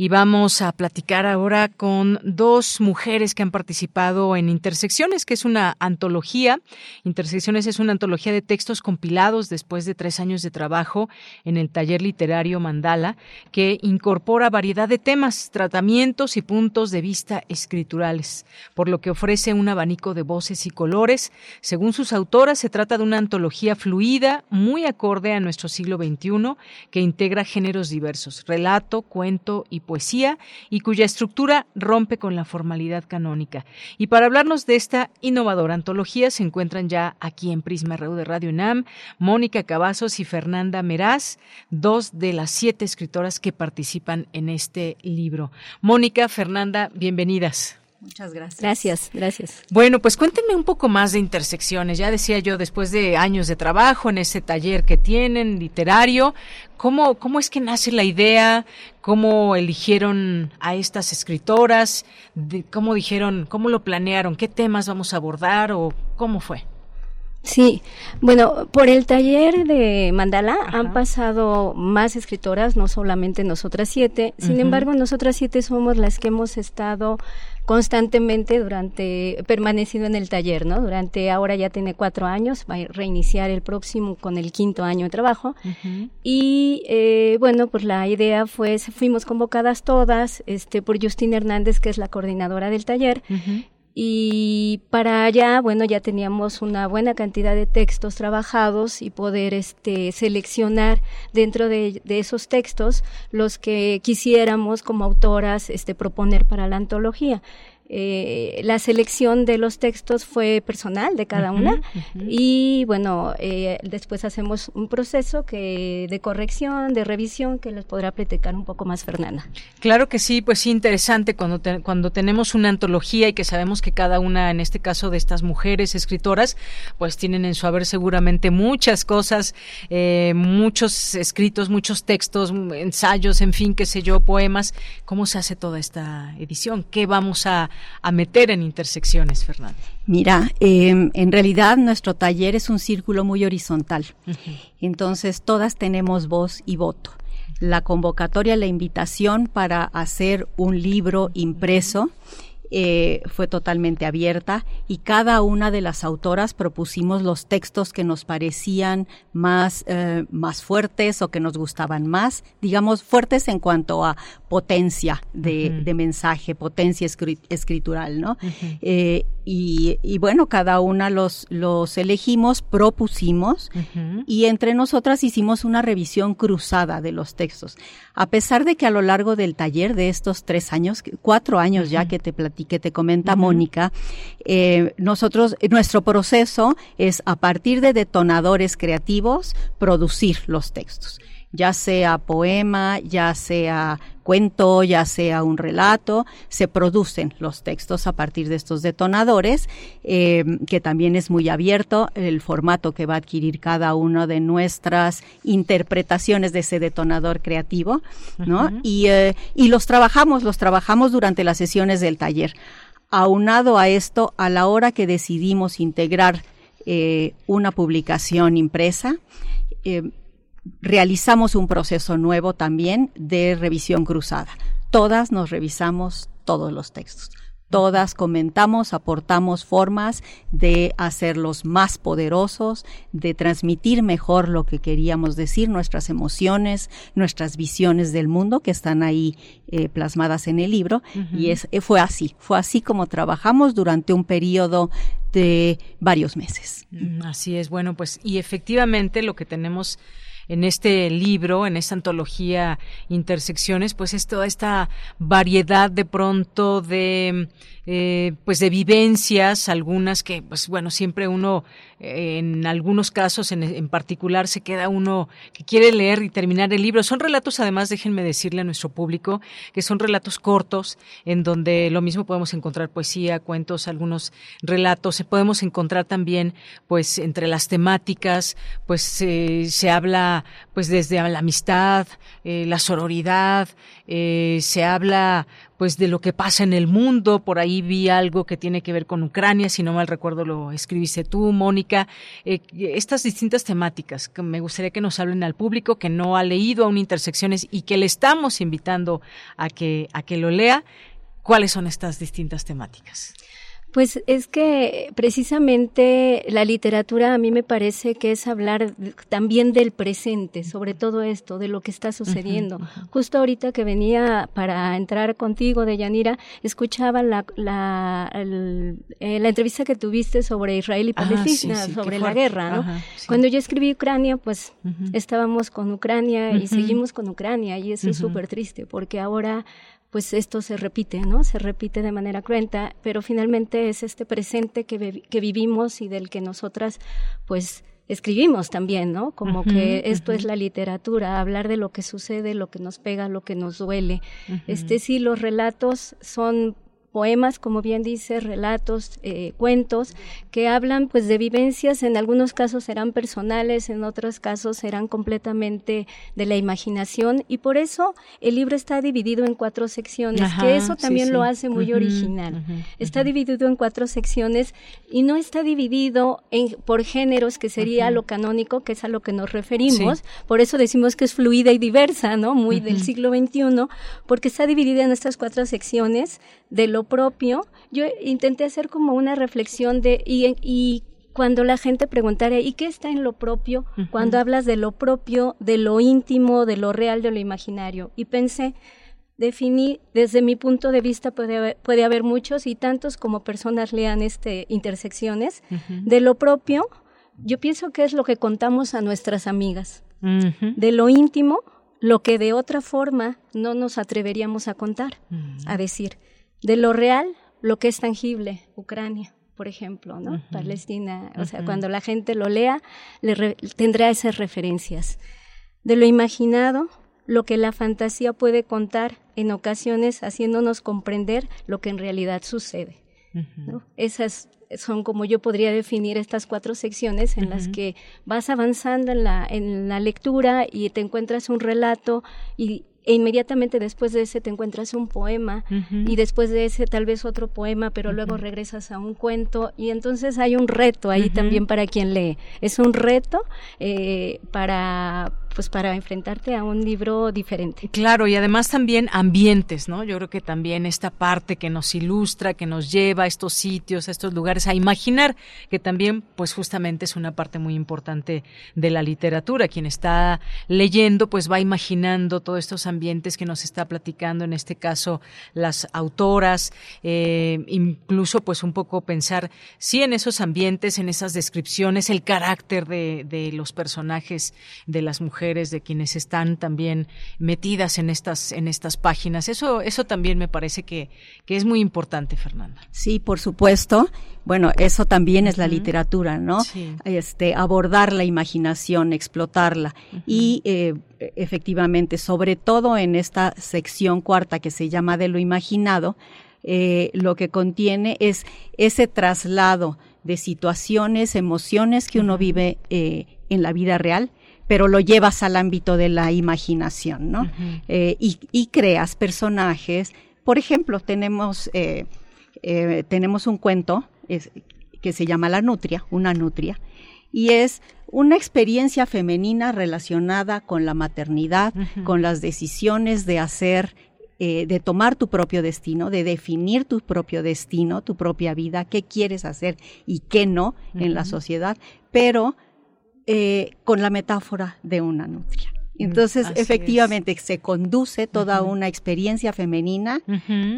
Y vamos a platicar ahora con dos mujeres que han participado en Intersecciones, que es una antología. Intersecciones es una antología de textos compilados después de tres años de trabajo en el taller literario Mandala, que incorpora variedad de temas, tratamientos y puntos de vista escriturales, por lo que ofrece un abanico de voces y colores. Según sus autoras, se trata de una antología fluida, muy acorde a nuestro siglo XXI, que integra géneros diversos, relato, cuento y poesía y cuya estructura rompe con la formalidad canónica. Y para hablarnos de esta innovadora antología se encuentran ya aquí en Prisma RU de Radio UNAM Mónica Cavazos y Fernanda Meraz, dos de las siete escritoras que participan en este libro. Mónica, Fernanda, bienvenidas. Muchas gracias. Gracias, gracias. Bueno, pues cuéntenme un poco más de intersecciones. Ya decía yo, después de años de trabajo en ese taller que tienen, literario, ¿cómo, cómo es que nace la idea? ¿Cómo eligieron a estas escritoras? De, ¿Cómo dijeron, cómo lo planearon? ¿Qué temas vamos a abordar o cómo fue? Sí, bueno, por el taller de Mandala Ajá. han pasado más escritoras, no solamente nosotras siete. Sin uh -huh. embargo, nosotras siete somos las que hemos estado constantemente durante, permanecido en el taller, ¿no? Durante, ahora ya tiene cuatro años, va a reiniciar el próximo con el quinto año de trabajo. Uh -huh. Y eh, bueno, pues la idea fue, fuimos convocadas todas, este, por Justina Hernández, que es la coordinadora del taller. Uh -huh y para allá, bueno, ya teníamos una buena cantidad de textos trabajados y poder este, seleccionar dentro de, de esos textos los que quisiéramos como autoras este, proponer para la antología. Eh, la selección de los textos fue personal de cada uh -huh, una. uh -huh. y bueno eh, después hacemos un proceso que de corrección de revisión que les podrá platicar un poco más Fernanda. Claro que sí pues sí interesante cuando te, cuando tenemos una antología y que sabemos que cada una en este caso de estas mujeres escritoras pues tienen en su haber seguramente muchas cosas eh, muchos escritos muchos textos ensayos en fin qué sé yo poemas. Cómo se hace toda esta edición qué vamos a a meter en intersecciones, Fernanda? Mira, eh, en realidad nuestro taller es un círculo muy horizontal. Uh -huh. Entonces, todas tenemos voz y voto. La convocatoria, la invitación para hacer un libro impreso eh, fue totalmente abierta y cada una de las autoras propusimos los textos que nos parecían más, eh, más fuertes o que nos gustaban más, digamos, fuertes en cuanto a potencia de, uh -huh. de mensaje, potencia escritural, ¿no? Uh -huh. eh, y, y, bueno, cada una los, los elegimos, propusimos uh -huh. y entre nosotras hicimos una revisión cruzada de los textos. A pesar de que a lo largo del taller de estos tres años, cuatro años ya que te que te comenta uh -huh. Mónica, eh, nosotros, nuestro proceso es a partir de detonadores creativos producir los textos ya sea poema, ya sea cuento, ya sea un relato, se producen los textos a partir de estos detonadores, eh, que también es muy abierto el formato que va a adquirir cada una de nuestras interpretaciones de ese detonador creativo, ¿no? Uh -huh. y, eh, y los trabajamos, los trabajamos durante las sesiones del taller Aunado a esto, a la hora que decidimos integrar eh, una publicación impresa, eh, realizamos un proceso nuevo también de revisión cruzada. Todas nos revisamos todos los textos. Todas comentamos, aportamos formas de hacerlos más poderosos, de transmitir mejor lo que queríamos decir, nuestras emociones, nuestras visiones del mundo que están ahí eh, plasmadas en el libro. Y es, fue así, fue así como trabajamos durante un periodo de varios meses. Mm, Así es, bueno, pues y efectivamente lo que tenemos en este libro, en esta antología Intersecciones, pues es toda esta variedad de pronto de eh, pues de vivencias, algunas que pues bueno, siempre uno eh, en algunos casos en, en particular se queda uno que quiere leer y terminar el libro. Son relatos, además, déjenme decirle a nuestro público, que son relatos cortos, en donde lo mismo podemos encontrar poesía, cuentos, algunos relatos. Podemos encontrar también, pues, entre las temáticas, pues se habla, pues, desde la amistad, eh, la sororidad, se habla pues de lo que pasa en el mundo. Por ahí vi algo que tiene que ver con Ucrania, si no mal recuerdo lo escribiste tú, Mónica. Eh, estas distintas temáticas que me gustaría que nos hablen al público que no ha leído aún Intersecciones y que le estamos invitando a que, a que lo lea. ¿Cuáles son estas distintas temáticas? Pues es que precisamente la literatura a mí me parece que es hablar también del presente, sobre todo esto, de lo que está sucediendo. Justo ahorita que venía para entrar contigo, de Yanira, escuchaba la, la, el, eh, la entrevista que tuviste sobre Israel y Ah, Palestina, sí, sí, qué sobre la guerra, ¿no? Ajá, sí. Cuando yo escribí Ucrania, pues estábamos con Ucrania y Ujú. seguimos con Ucrania y eso es súper triste porque ahora pues esto se repite, ¿no? Se repite de manera cruenta, pero finalmente es este presente que, que vivimos y del que nosotras, pues, escribimos también, ¿no? Como que esto es la literatura, hablar de lo que sucede, lo que nos pega, lo que nos duele. Este sí, los relatos son poemas, como bien dice, relatos, eh, cuentos, que hablan pues de vivencias, en algunos casos serán personales, en otros casos serán completamente de la imaginación, y por eso el libro está dividido en cuatro secciones, Ajá, que eso también sí. lo hace muy original. Está dividido en cuatro secciones y no está dividido en, por géneros, que sería lo canónico, que es a lo que nos referimos, Sí. por eso decimos que es fluida y diversa, ¿no? Muy del siglo XXI, porque está dividida en estas cuatro secciones de lo propio. Yo intenté hacer como una reflexión de, y, y cuando la gente preguntara, ¿y qué está en lo propio? Cuando hablas de lo propio, de lo íntimo, de lo real, de lo imaginario. Y pensé, definí, desde mi punto de vista puede haber, puede haber muchos y tantos como personas lean este intersecciones. De lo propio, yo pienso que es lo que contamos a nuestras amigas. De lo íntimo, lo que de otra forma no nos atreveríamos a contar, a decir. De lo real, lo que es tangible, Ucrania, por ejemplo, ¿no? Palestina, o sea, cuando la gente lo lea, le re- tendrá esas referencias. De lo imaginado, lo que la fantasía puede contar en ocasiones haciéndonos comprender lo que en realidad sucede. ¿no? Esas son como yo podría definir estas cuatro secciones en las que vas avanzando en la, en la lectura y te encuentras un relato y, e inmediatamente después de ese te encuentras un poema y después de ese tal vez otro poema, pero luego regresas a un cuento y entonces hay un reto ahí también para quien lee. Es un reto eh, para pues para enfrentarte a un libro diferente. Claro, y además también ambientes, ¿no? Yo creo que también esta parte que nos ilustra, que nos lleva a estos sitios, a estos lugares, a imaginar, que también, pues justamente es una parte muy importante de la literatura. Quien está leyendo, pues va imaginando todos estos ambientes que nos está platicando, en este caso, las autoras, eh, incluso pues un poco pensar, sí, en esos ambientes, en esas descripciones, el carácter de, de los personajes, de las mujeres, de quienes están también metidas en estas, en estas páginas. Eso, eso también me parece que, que es muy importante, Fernanda. Sí, por supuesto. Bueno, eso también es la literatura, ¿no? Sí. Este, abordar la imaginación, explotarla. Y eh, efectivamente, sobre todo en esta sección cuarta que se llama de lo imaginado, eh, lo que contiene es ese traslado de situaciones, emociones que uno vive eh, en la vida real, pero lo llevas al ámbito de la imaginación, ¿no? Eh, y, y creas personajes. Por ejemplo, tenemos eh, eh, tenemos un cuento que se llama La Nutria, una nutria, y es una experiencia femenina relacionada con la maternidad, con las decisiones de hacer eh, de tomar tu propio destino, de definir tu propio destino, tu propia vida, qué quieres hacer y qué no en la sociedad, pero eh, con la metáfora de una nutria. Mm, Entonces, efectivamente, se conduce toda una experiencia femenina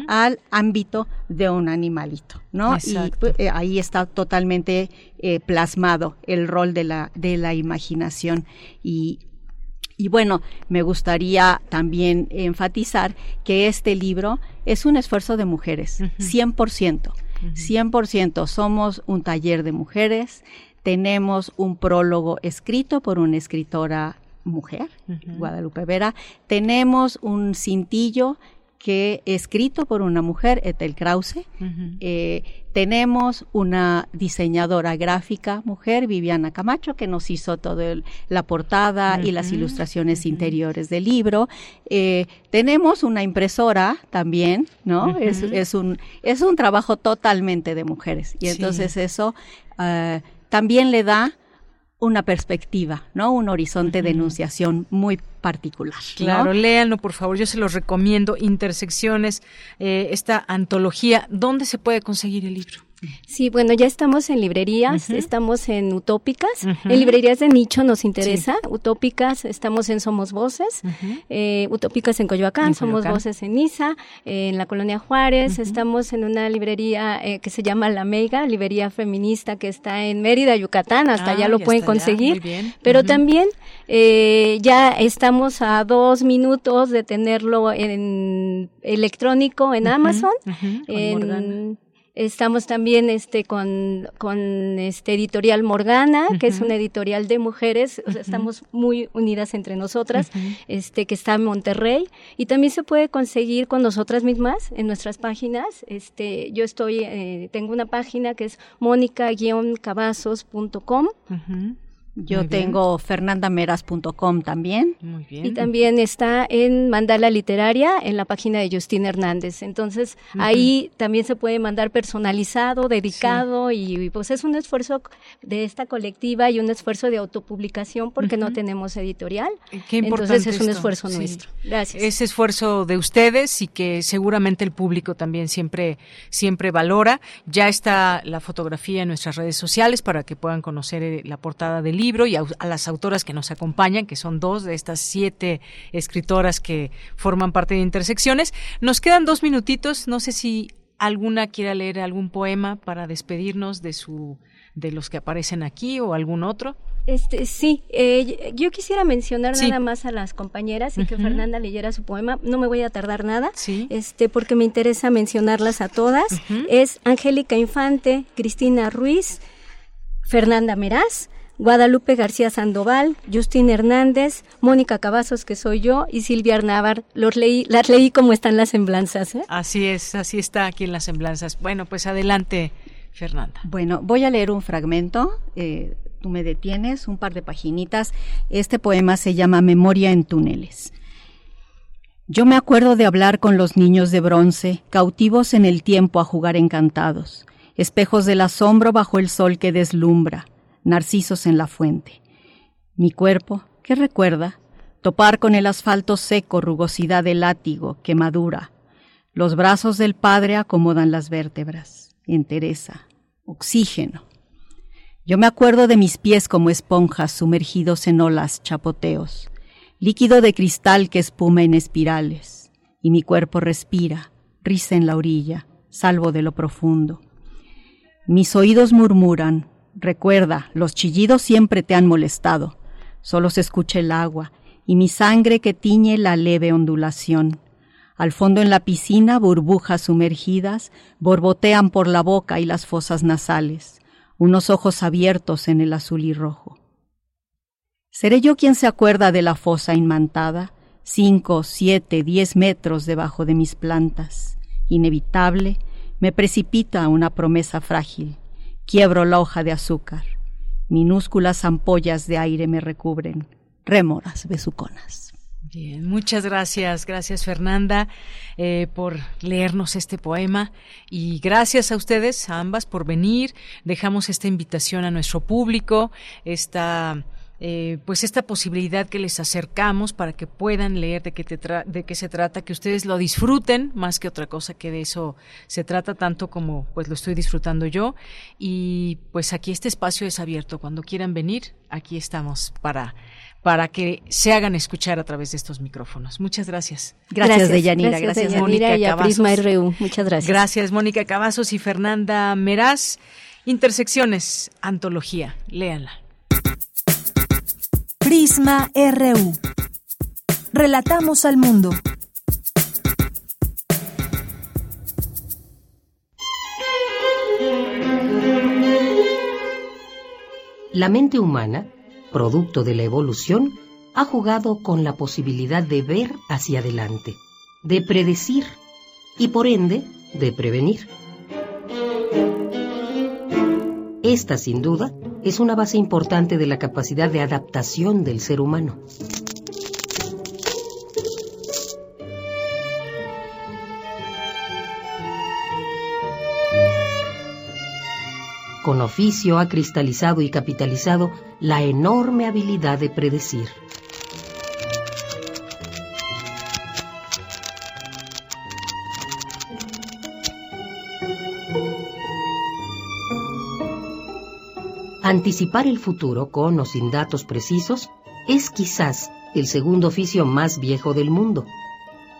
al ámbito de un animalito, ¿no? Y pues, eh, ahí está totalmente plasmado el rol de la, de la imaginación. Y y bueno, me gustaría también enfatizar que este libro es un esfuerzo de mujeres, 100%. 100% somos un taller de mujeres, tenemos un prólogo escrito por una escritora mujer, Guadalupe Vera, tenemos un cintillo que escrito por una mujer, Ethel Krause. Eh, tenemos una diseñadora gráfica mujer, Viviana Camacho, que nos hizo toda la portada y las ilustraciones interiores del libro. Eh, tenemos una impresora también, ¿no? es, un, es un trabajo totalmente de mujeres. Y entonces eso eh, también le da una perspectiva, ¿no? Un horizonte de enunciación muy particular. Claro, léanlo por favor, yo se los recomiendo. Intersecciones, eh, esta antología, ¿dónde se puede conseguir el libro? Sí, bueno, ya estamos en librerías, estamos en Utópicas, en librerías de nicho nos interesa, Utópicas, estamos en Somos Voces, eh, Utópicas en Coyoacán, Somos Voces en Niza, en la Colonia Juárez, estamos en una librería eh, que se llama La Mega, librería feminista que está en Mérida, Yucatán, hasta allá lo pueden conseguir, pero también eh, ya estamos a dos minutos de tenerlo en electrónico en Amazon, en Estamos también este con, con este editorial Morgana, que es una editorial de mujeres, o sea, estamos muy unidas entre nosotras, este que está en Monterrey. Y también se puede conseguir con nosotras mismas en nuestras páginas. Este, yo estoy eh, tengo una página que es mónica-cavazos.com. Yo tengo fernandameras.com también. Muy bien. Y también está en Mandala Literaria, en la página de Justina Hernández. Entonces, ahí también se puede mandar personalizado, dedicado, y, pues es un esfuerzo de esta colectiva y un esfuerzo de autopublicación porque no tenemos editorial. Qué Entonces es un esfuerzo nuestro. Gracias. Ese esfuerzo de ustedes y que seguramente el público también siempre, siempre valora. Ya está la fotografía en nuestras redes sociales para que puedan conocer eh, la portada del libro libro y a, las autoras que nos acompañan, que son dos de estas siete escritoras que forman parte de Intersecciones. Nos quedan dos minutitos, no sé si alguna quiera leer algún poema para despedirnos de su de los que aparecen aquí o algún otro. Este, sí, eh, yo quisiera mencionar nada más a las compañeras y que Fernanda leyera su poema. No me voy a tardar nada, este, porque me interesa mencionarlas a todas. Es Angélica Infante, Cristina Ruiz, Fernanda Meraz, Guadalupe García Sandoval, Justín Hernández, Mónica Cavazos, que soy yo, y Silvia Arnávar. Los leí, las leí como están las semblanzas. ¿eh? Así es, así está aquí en las semblanzas. Bueno, pues adelante, Fernanda. Bueno, voy a leer un fragmento. Eh, tú me detienes, un par de paginitas. Este poema se llama Memoria en túneles. Yo me acuerdo de hablar con los niños de bronce, cautivos en el tiempo a jugar encantados, espejos del asombro bajo el sol que deslumbra narcisos en la fuente. Mi cuerpo, ¿qué recuerda? Topar con el asfalto seco, rugosidad del látigo, quemadura. Los brazos del padre acomodan las vértebras. Entereza. Oxígeno. Yo me acuerdo de mis pies como esponjas sumergidos en olas, chapoteos. Líquido de cristal que espuma en espirales. Y mi cuerpo respira, risa en la orilla, salvo de lo profundo. Mis oídos murmuran, Recuerda, los chillidos siempre te han molestado. Solo se escucha el agua y mi sangre que tiñe la leve ondulación. Al fondo en la piscina, burbujas sumergidas borbotean por la boca y las fosas nasales, unos ojos abiertos en el azul y rojo. ¿Seré yo quien se acuerda de la fosa inmantada, cinco, siete, diez metros debajo de mis plantas? Inevitable, me precipita una promesa frágil. Quiebro la hoja de azúcar. Minúsculas ampollas de aire me recubren. Rémoras besuconas. Bien, muchas gracias, gracias Fernanda eh, por leernos este poema y gracias a ustedes, a ambas, por venir. Dejamos esta invitación a nuestro público, esta eh, pues esta posibilidad que les acercamos para que puedan leer de qué, de qué se trata, que ustedes lo disfruten más que otra cosa, que de eso se trata tanto como pues lo estoy disfrutando yo. Y pues aquí este espacio es abierto. Cuando quieran venir, aquí estamos para para que se hagan escuchar a través de estos micrófonos. Muchas gracias. Gracias, Deyanira. Gracias, gracias Mónica y a Prisma RU. Muchas gracias. Gracias, Mónica Cavazos y Fernanda Meraz. Intersecciones, antología. Léanla. Prisma RU. Relatamos al mundo. La mente humana, producto de la evolución, ha jugado con la posibilidad de ver hacia adelante, de predecir y por ende de prevenir. Esta, sin duda, es una base importante de la capacidad de adaptación del ser humano. Con oficio ha cristalizado y capitalizado la enorme habilidad de predecir. Anticipar el futuro con o sin datos precisos es quizás el segundo oficio más viejo del mundo,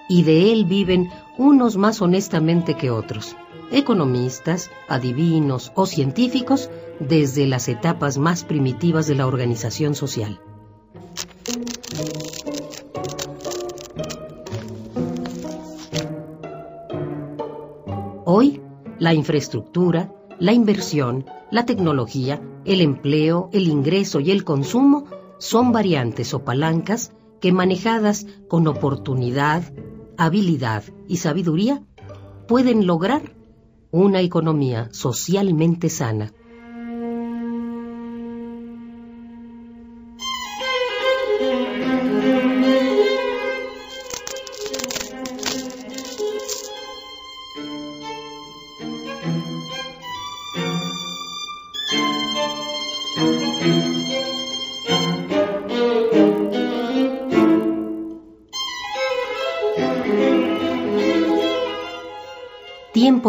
y de él viven unos más honestamente que otros, economistas, adivinos o científicos desde las etapas más primitivas de la organización social. Hoy, la infraestructura, la inversión, la tecnología, el empleo, el ingreso y el consumo son variantes o palancas que manejadas con oportunidad, habilidad y sabiduría pueden lograr una economía socialmente sana.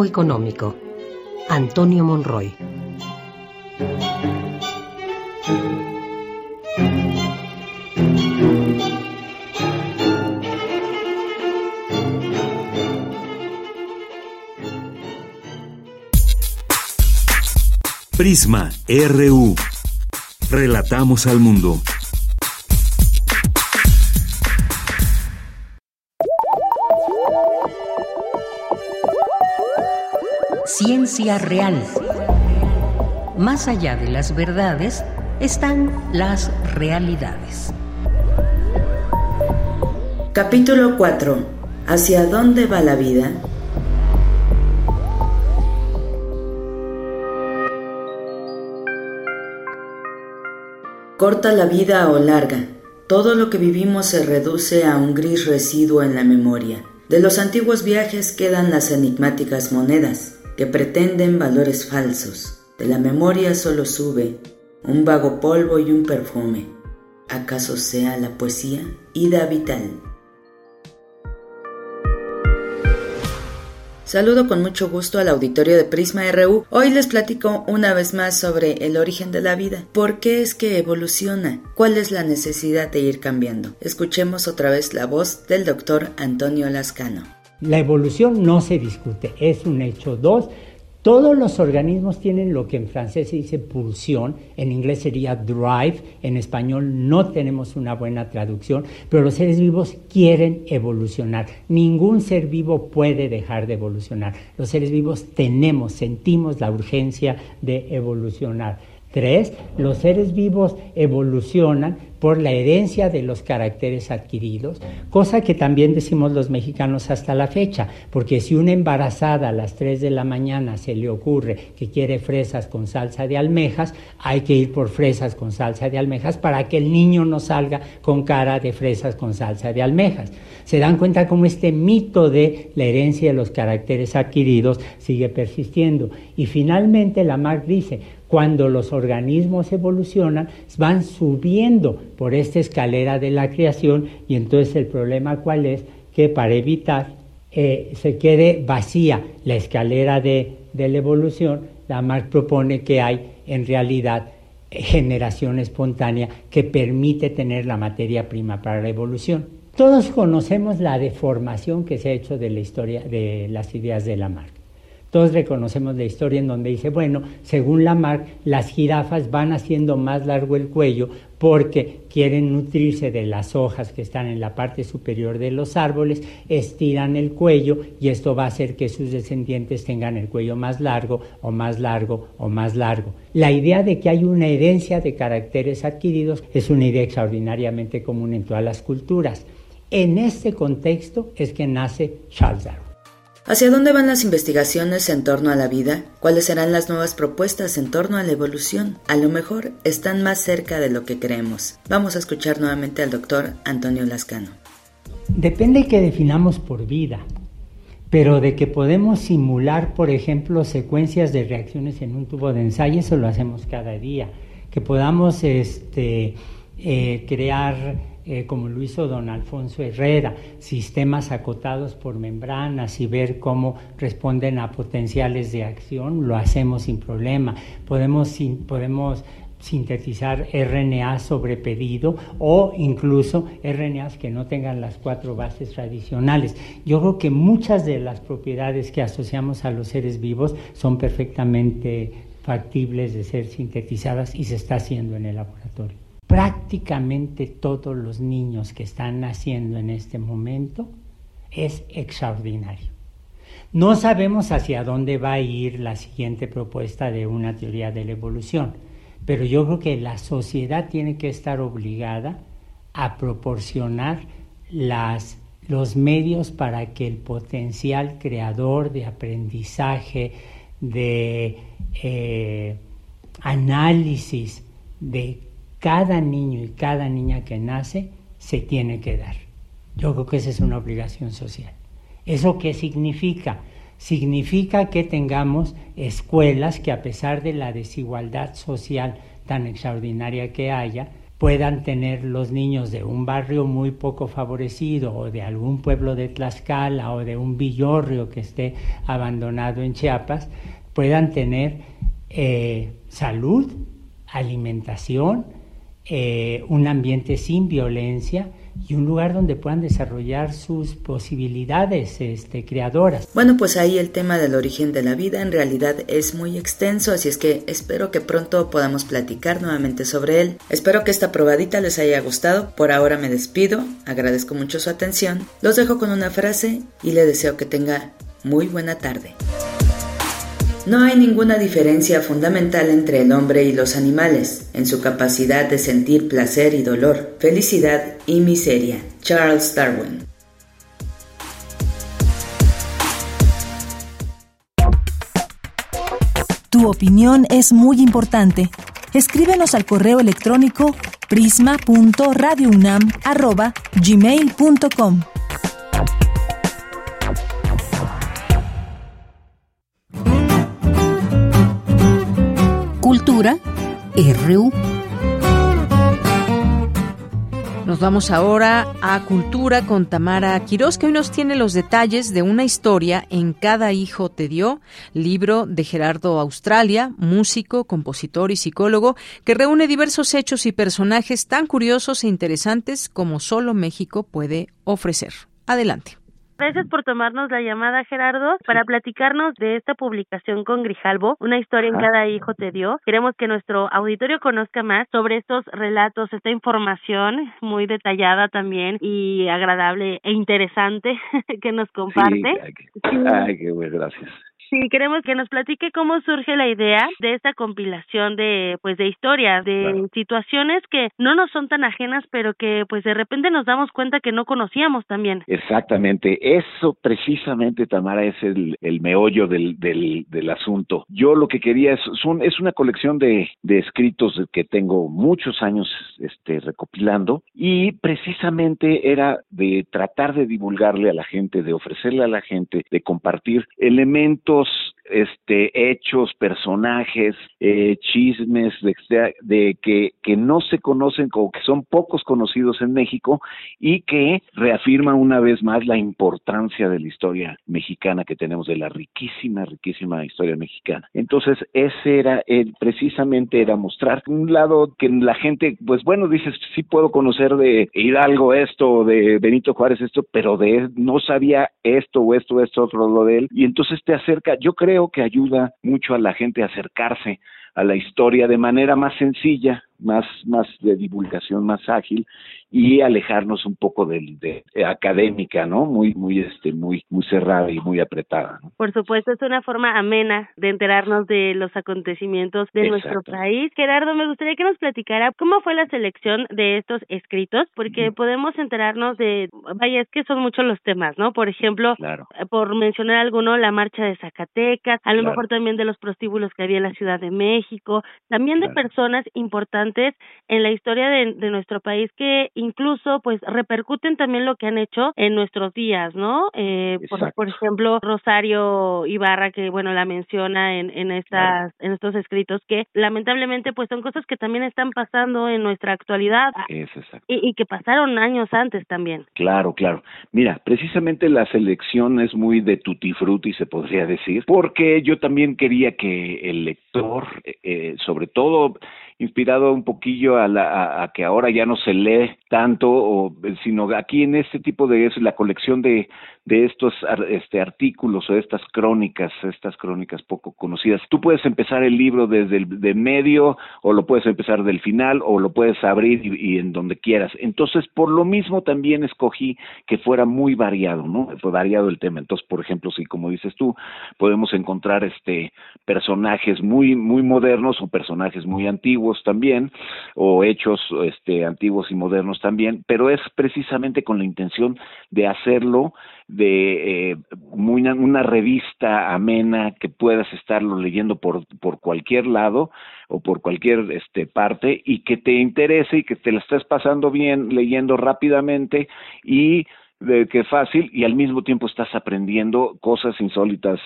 Económico. Antonio Monroy. Prisma RU. Relatamos al mundo. Real. Más allá de las verdades están las realidades. Capítulo 4. ¿Hacia dónde va la vida? Corta la vida o larga. Todo lo que vivimos se reduce a un gris residuo en la memoria. De los antiguos viajes quedan las enigmáticas monedas, que pretenden valores falsos. De la memoria solo sube un vago polvo y un perfume. ¿Acaso sea la poesía ida vital? Saludo con mucho gusto al auditorio de Prisma RU. Hoy les platico una vez más sobre el origen de la vida. ¿Por qué es que evoluciona? ¿Cuál es la necesidad de ir cambiando? Escuchemos otra vez la voz del doctor Antonio Lascano. La evolución no se discute, es un hecho. Dos, todos los organismos tienen lo que en francés se dice pulsión, en inglés sería drive, en español no tenemos una buena traducción, pero los seres vivos quieren evolucionar. Ningún ser vivo puede dejar de evolucionar. Los seres vivos tenemos, sentimos la urgencia de evolucionar. Tres, los seres vivos evolucionan por la herencia de los caracteres adquiridos, cosa que también decimos los mexicanos hasta la fecha, porque si una embarazada a las 3 de la mañana se le ocurre que quiere fresas con salsa de almejas, hay que ir por fresas con salsa de almejas para que el niño no salga con cara de fresas con salsa de almejas. Se dan cuenta cómo este mito de la herencia de los caracteres adquiridos sigue persistiendo. Y finalmente la Marx dice, cuando los organismos evolucionan, van subiendo por esta escalera de la creación y entonces el problema cuál es que para evitar eh, se quede vacía la escalera de, de la evolución, la Marx propone que hay en realidad generación espontánea que permite tener la materia prima para la evolución. Todos conocemos la deformación que se ha hecho de la historia de las ideas de Lamarck. Todos reconocemos la historia en donde dice, bueno, según Lamarck, las jirafas van haciendo más largo el cuello porque quieren nutrirse de las hojas que están en la parte superior de los árboles, estiran el cuello y esto va a hacer que sus descendientes tengan el cuello más largo o más largo o más largo. La idea de que hay una herencia de caracteres adquiridos es una idea extraordinariamente común en todas las culturas. En este contexto es que nace Charles Darwin. ¿Hacia dónde van las investigaciones en torno a la vida? ¿Cuáles serán las nuevas propuestas en torno a la evolución? A lo mejor están más cerca de lo que creemos. Vamos a escuchar nuevamente al doctor Antonio Lascano. Depende que definamos por vida, pero de que podemos simular, por ejemplo, secuencias de reacciones en un tubo de ensayo, eso lo hacemos cada día. Que podamos este, eh, crear eh, como lo hizo don Alfonso Herrera, sistemas acotados por membranas y ver cómo responden a potenciales de acción, lo hacemos sin problema. Podemos, podemos sintetizar RNA sobre pedido o incluso RNAs que no tengan las cuatro bases tradicionales. Yo creo que muchas de las propiedades que asociamos a los seres vivos son perfectamente factibles de ser sintetizadas y se está haciendo en el laboratorio prácticamente todos los niños que están naciendo en este momento es extraordinario. No sabemos hacia dónde va a ir la siguiente propuesta de una teoría de la evolución, pero yo creo que la sociedad tiene que estar obligada a proporcionar las, los medios para que el potencial creador de aprendizaje, de eh, análisis, de cada niño y cada niña que nace se tiene que dar. Yo creo que esa es una obligación social. ¿Eso qué significa? Significa que tengamos escuelas que a pesar de la desigualdad social tan extraordinaria que haya, puedan tener los niños de un barrio muy poco favorecido o de algún pueblo de Tlaxcala o de un villorrio que esté abandonado en Chiapas, puedan tener eh, salud, alimentación, eh, un ambiente sin violencia y un lugar donde puedan desarrollar sus posibilidades este, creadoras. Bueno, pues ahí el tema del origen de la vida en realidad es muy extenso, así es que espero que pronto podamos platicar nuevamente sobre él. Espero que esta probadita les haya gustado. Por ahora me despido, agradezco mucho su atención, los dejo con una frase y le deseo que tenga muy buena tarde. No hay ninguna diferencia fundamental entre el hombre y los animales en su capacidad de sentir placer y dolor, felicidad y miseria. Charles Darwin. Tu opinión es muy importante. Escríbenos al correo electrónico prisma.radiounam@gmail.com. Cultura RU. Nos vamos ahora a Cultura con Tamara Quirós, que hoy nos tiene los detalles de una historia en Cada hijo te dio, libro de Gerardo Australia, músico, compositor y psicólogo, que reúne diversos hechos y personajes tan curiosos e interesantes como solo México puede ofrecer. Adelante. Gracias por tomarnos la llamada, Gerardo, para platicarnos de esta publicación con Grijalbo, una historia en cada hijo te dio. Queremos que nuestro auditorio conozca más sobre estos relatos, esta información muy detallada también y agradable e interesante que nos comparte. Sí, ay, qué, ay, qué bueno, gracias. Sí, queremos que nos platique cómo surge la idea de esta compilación de pues de historias, de situaciones que no nos son tan ajenas, pero que pues de repente nos damos cuenta que no conocíamos también. Exactamente, eso precisamente, Tamara, es el, el meollo del, del, del asunto. Yo lo que quería es, son, es una colección de, de escritos que tengo muchos años este, recopilando y precisamente era de tratar de divulgarle a la gente, de ofrecerle a la gente, de compartir elementos house este hechos, personajes, eh, chismes de, que no se conocen o que son pocos conocidos en México y que reafirman una vez más la importancia de la historia mexicana que tenemos, de la riquísima, riquísima historia mexicana. Entonces, ese era, el, precisamente era mostrar un lado que la gente, pues bueno, dices, sí puedo conocer de Hidalgo esto, de Benito Juárez esto, pero de no sabía esto o esto, esto, otro, lo de él. Y entonces te acerca, yo creo creo que ayuda mucho a la gente a acercarse a la historia de manera más sencilla, más, más de divulgación, más ágil y alejarnos un poco del de, académica, ¿no? Muy, muy, este, muy, muy cerrada y muy apretada. ¿no? Por supuesto, es una forma amena de enterarnos de los acontecimientos de nuestro país. Gerardo, me gustaría que nos platicara cómo fue la selección de estos escritos, porque podemos enterarnos de, vaya, es que son muchos los temas, ¿no? Por ejemplo, eh, por mencionar alguno, la marcha de Zacatecas, a lo mejor también de los prostíbulos que había en la Ciudad de México, también de personas importantes en la historia de, de nuestro país que incluso pues repercuten también lo que han hecho en nuestros días, ¿no? Eh, por, por, ejemplo, Rosario Ibarra, que bueno, la menciona en, en estas, en estos escritos, que lamentablemente pues son cosas que también están pasando en nuestra actualidad Es y, y que pasaron años antes también. Claro, claro. Mira, precisamente la selección es muy de tutti frutti, se podría decir, porque yo también quería que el lector, eh, sobre todo inspirado un poquillo a, la, a, a, que ahora ya no se lee tanto, o, sino aquí en este tipo de es la colección de, de estos este, artículos o estas crónicas, estas crónicas poco conocidas. Tú puedes empezar el libro desde el de medio, o lo puedes empezar del final, o lo puedes abrir y, en donde quieras. Entonces, por lo mismo también escogí que fuera muy variado, ¿no? Fue variado el tema. Entonces, por ejemplo, si como dices tú, podemos encontrar este personajes muy, muy modernos o personajes muy antiguos también, o hechos este, antiguos y modernos también, pero es precisamente con la intención de hacerlo de eh, muy, una revista amena que puedas estarlo leyendo por, por cualquier lado o por cualquier este, parte y que te interese y que te la estés pasando bien leyendo rápidamente y de que fácil y al mismo tiempo estás aprendiendo cosas insólitas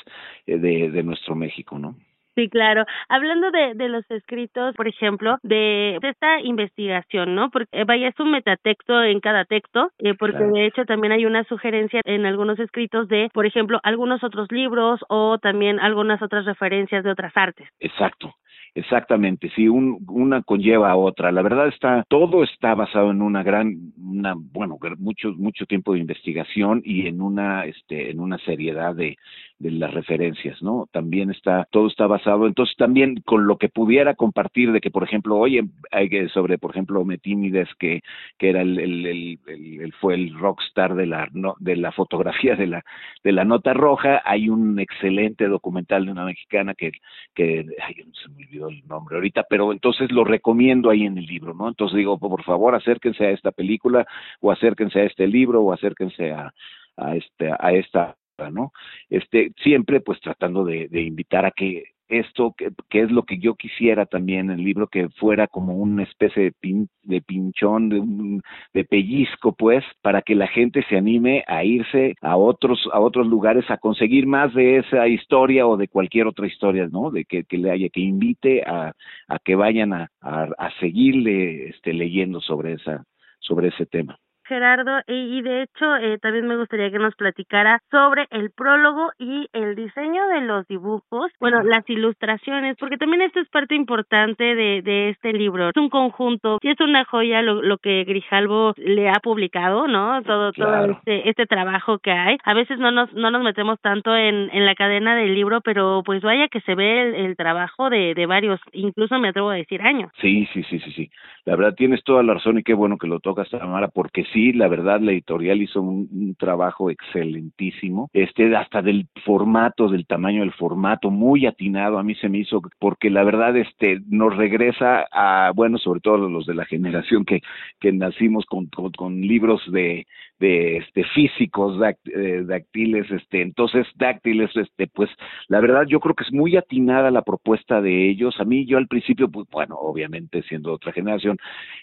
eh, de, de nuestro México, ¿no? Sí, claro. Hablando de, de los escritos, por ejemplo, de, de esta investigación, ¿no? Porque eh, vaya, es un metatexto en cada texto, eh, porque claro. de hecho también hay una sugerencia en algunos escritos de, por ejemplo, algunos otros libros o también algunas otras referencias de otras artes. Exacto. Exactamente, sí, un, una conlleva a otra. La verdad está, todo está basado en una gran, una, bueno, mucho, mucho tiempo de investigación y en una, este, en una seriedad de, de las referencias, ¿no? También está, todo está basado, entonces también con lo que pudiera compartir de que, por ejemplo, oye, hay que sobre, por ejemplo, Metínides, que, que era el, el, el, el, fue el rockstar de la, no, de la fotografía de la, de la nota roja, hay un excelente documental de una mexicana que, que, ay, se me olvidó el nombre ahorita, pero entonces lo recomiendo ahí en el libro, ¿no? Entonces digo, por favor, acérquense a esta película, o acérquense a este libro, o acérquense a, a este, a esta ¿no? Este, siempre pues tratando de, de invitar a que esto, que, que, es lo que yo quisiera también el libro, que fuera como una especie de, pin, de pinchón, de, un, de pellizco, pues, para que la gente se anime a irse a otros, a otros lugares a conseguir más de esa historia o de cualquier otra historia, ¿no? De que, que le haya, que invite a, a que vayan a, a, a seguirle este, leyendo sobre esa, sobre ese tema. Gerardo, y, y de hecho eh, también me gustaría que nos platicara sobre el prólogo y el diseño de los dibujos, bueno, las ilustraciones, porque también esto es parte importante de, de este libro. Es un conjunto, y es una joya lo, lo que Grijalvo le ha publicado, ¿no? Todo, claro. todo este, este trabajo que hay. A veces no nos, no nos metemos tanto en, en la cadena del libro, pero pues vaya que se ve el, el trabajo de, de varios, incluso me atrevo a decir años. Sí, sí, sí, sí, sí. La verdad tienes toda la razón y qué bueno que lo tocas, Tamara, porque sí sí, la verdad, la editorial hizo un, trabajo excelentísimo, este, hasta del formato, del tamaño del formato, muy atinado, a mí se me hizo, porque la verdad, este, nos regresa a, bueno, sobre todo los de la generación que, que nacimos con, con, con libros de, de este físicos eh, dáctiles este entonces dáctiles este pues la verdad yo creo que es muy atinada la propuesta de ellos. A mí yo al principio pues bueno obviamente siendo otra generación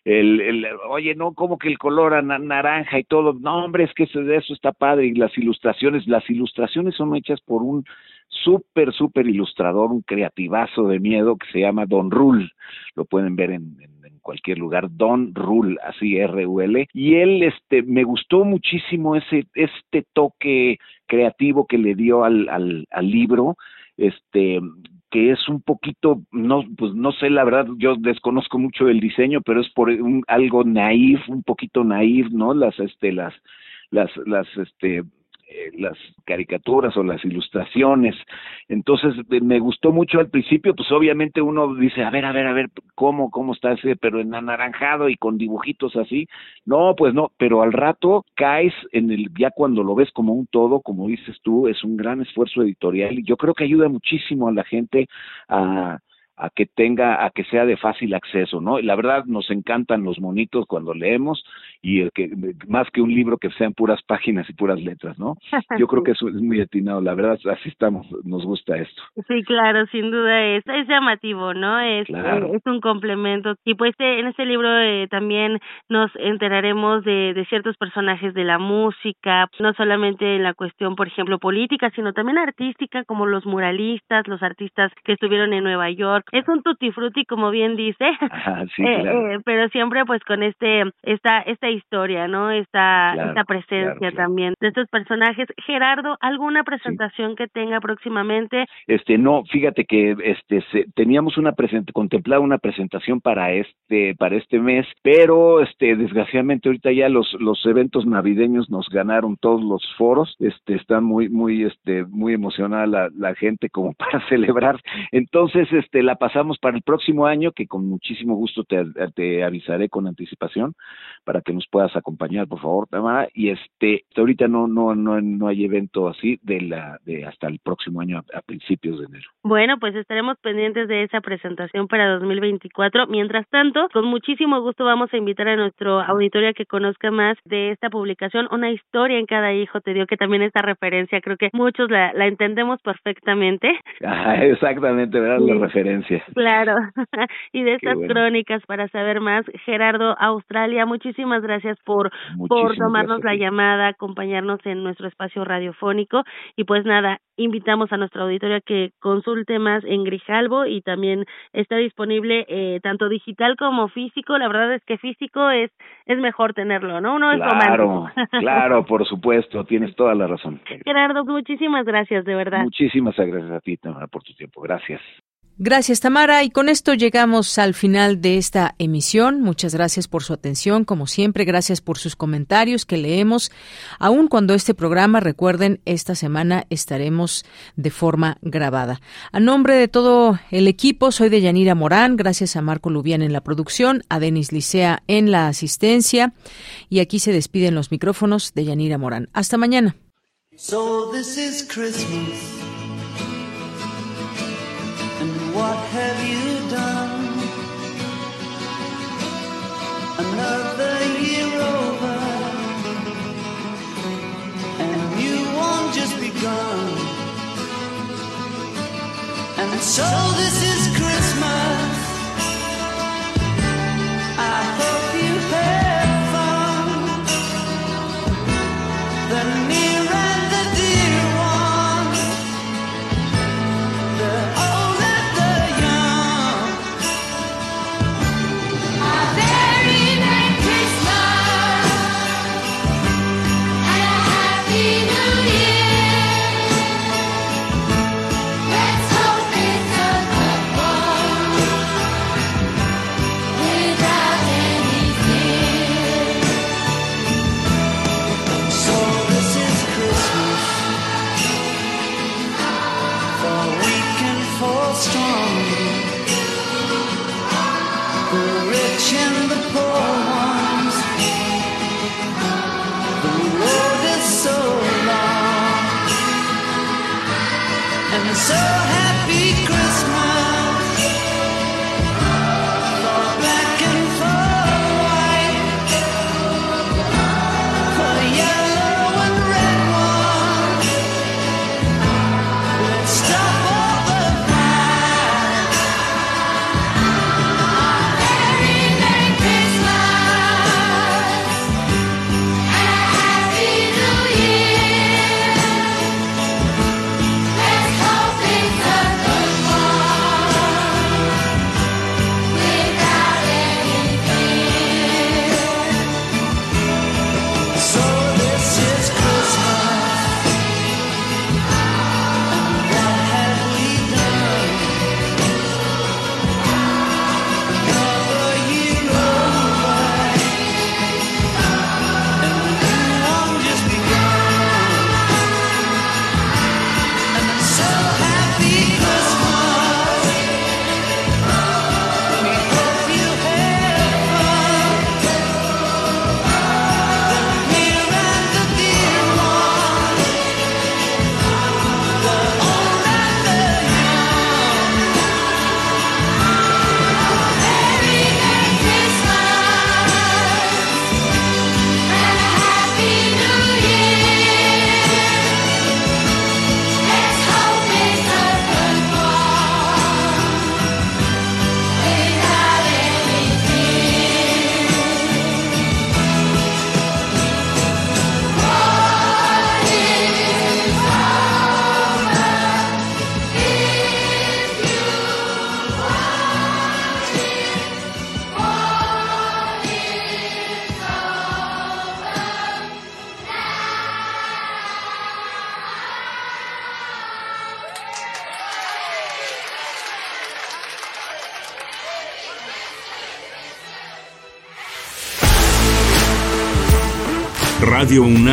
el, el oye no como que el color naranja y todo no hombre es que eso, eso está padre. Y las ilustraciones las ilustraciones son hechas por un súper súper ilustrador un creativazo de miedo que se llama Don Rule lo pueden ver en en cualquier lugar, Don Rule, así R-U-L, y él, este, me gustó muchísimo ese, este toque creativo que le dio al, al, al libro, este, que es un poquito, no, pues no sé, la verdad, yo desconozco mucho el diseño, pero es por un, algo naif, un poquito naif, ¿no? Las, este, las, las, las, este, eh, las caricaturas o las ilustraciones. Entonces me gustó mucho al principio, pues obviamente uno dice, a ver, a ver, a ver, ¿cómo, cómo está ese? Pero en anaranjado y con dibujitos así. No, pues no, pero al rato caes en el, ya cuando lo ves como un todo, como dices tú, es un gran esfuerzo editorial y yo creo que ayuda muchísimo a la gente a a que tenga, a que sea de fácil acceso, ¿no? Y la verdad nos encantan los monitos cuando leemos y el que más que un libro que sean puras páginas y puras letras, ¿no? Yo creo que eso es muy atinado, la verdad así estamos, nos gusta esto. Sí, claro, sin duda es, es llamativo, ¿no? Es, Claro. es un complemento. Y pues eh, en este libro eh, también nos enteraremos de, de ciertos personajes de la música, no solamente en la cuestión, por ejemplo, política, sino también artística, como los muralistas, los artistas que estuvieron en Nueva York. Es un tutti frutti, como bien dice. Sí, Eh, claro. eh, pero siempre pues con este esta esta historia no esta Claro, esta presencia claro, también de estos personajes. Gerardo alguna presentación que tenga próximamente Este, no, fíjate que este se- teníamos una present contemplada una presentación para este para este mes, pero este desgraciadamente ahorita ya los los eventos navideños nos ganaron todos los foros, este está muy muy este muy emocionada la, la gente como para celebrar. Entonces, este la pasamos para el próximo año que con muchísimo gusto te, te avisaré con anticipación para que nos puedas acompañar, por favor, Tamara, y este ahorita no no no no hay evento así de la de hasta el próximo año a- a principios de enero. Bueno, pues estaremos pendientes de esa presentación para 2024. Mientras tanto, con muchísimo gusto vamos a invitar a nuestro auditorio a que conozca más de esta publicación, Una historia en cada hijo te dio, que también esta referencia creo que muchos la, la entendemos perfectamente. Ajá, exactamente. Sí. La referencia. Claro, y de estas bueno. crónicas para saber más, Gerardo Australia, muchísimas gracias por, por tomarnos gracias la llamada, acompañarnos en nuestro espacio radiofónico y pues nada, invitamos a nuestra auditorio a que consulte más en Grijalbo y también está disponible eh, tanto digital como físico, la verdad es que físico es es mejor tenerlo, ¿no? Uno es Claro, romántico. claro, por supuesto, tienes toda la razón. Gerardo, muchísimas gracias, de verdad. Muchísimas gracias a ti, Tamara, por tu tiempo. Gracias. Gracias, Tamara. Y con esto llegamos al final de esta emisión. Muchas gracias por su atención. Como siempre, gracias por sus comentarios que leemos. Aun cuando este programa, recuerden, esta semana estaremos de forma grabada. A nombre de todo el equipo, soy de Yanira Morán. Gracias a Marco Lubián en la producción, a Denis Licea en la asistencia. Y aquí se despiden los micrófonos de Yanira Morán. Hasta mañana. What have you done? Another year over. And you won't just begun. And so this is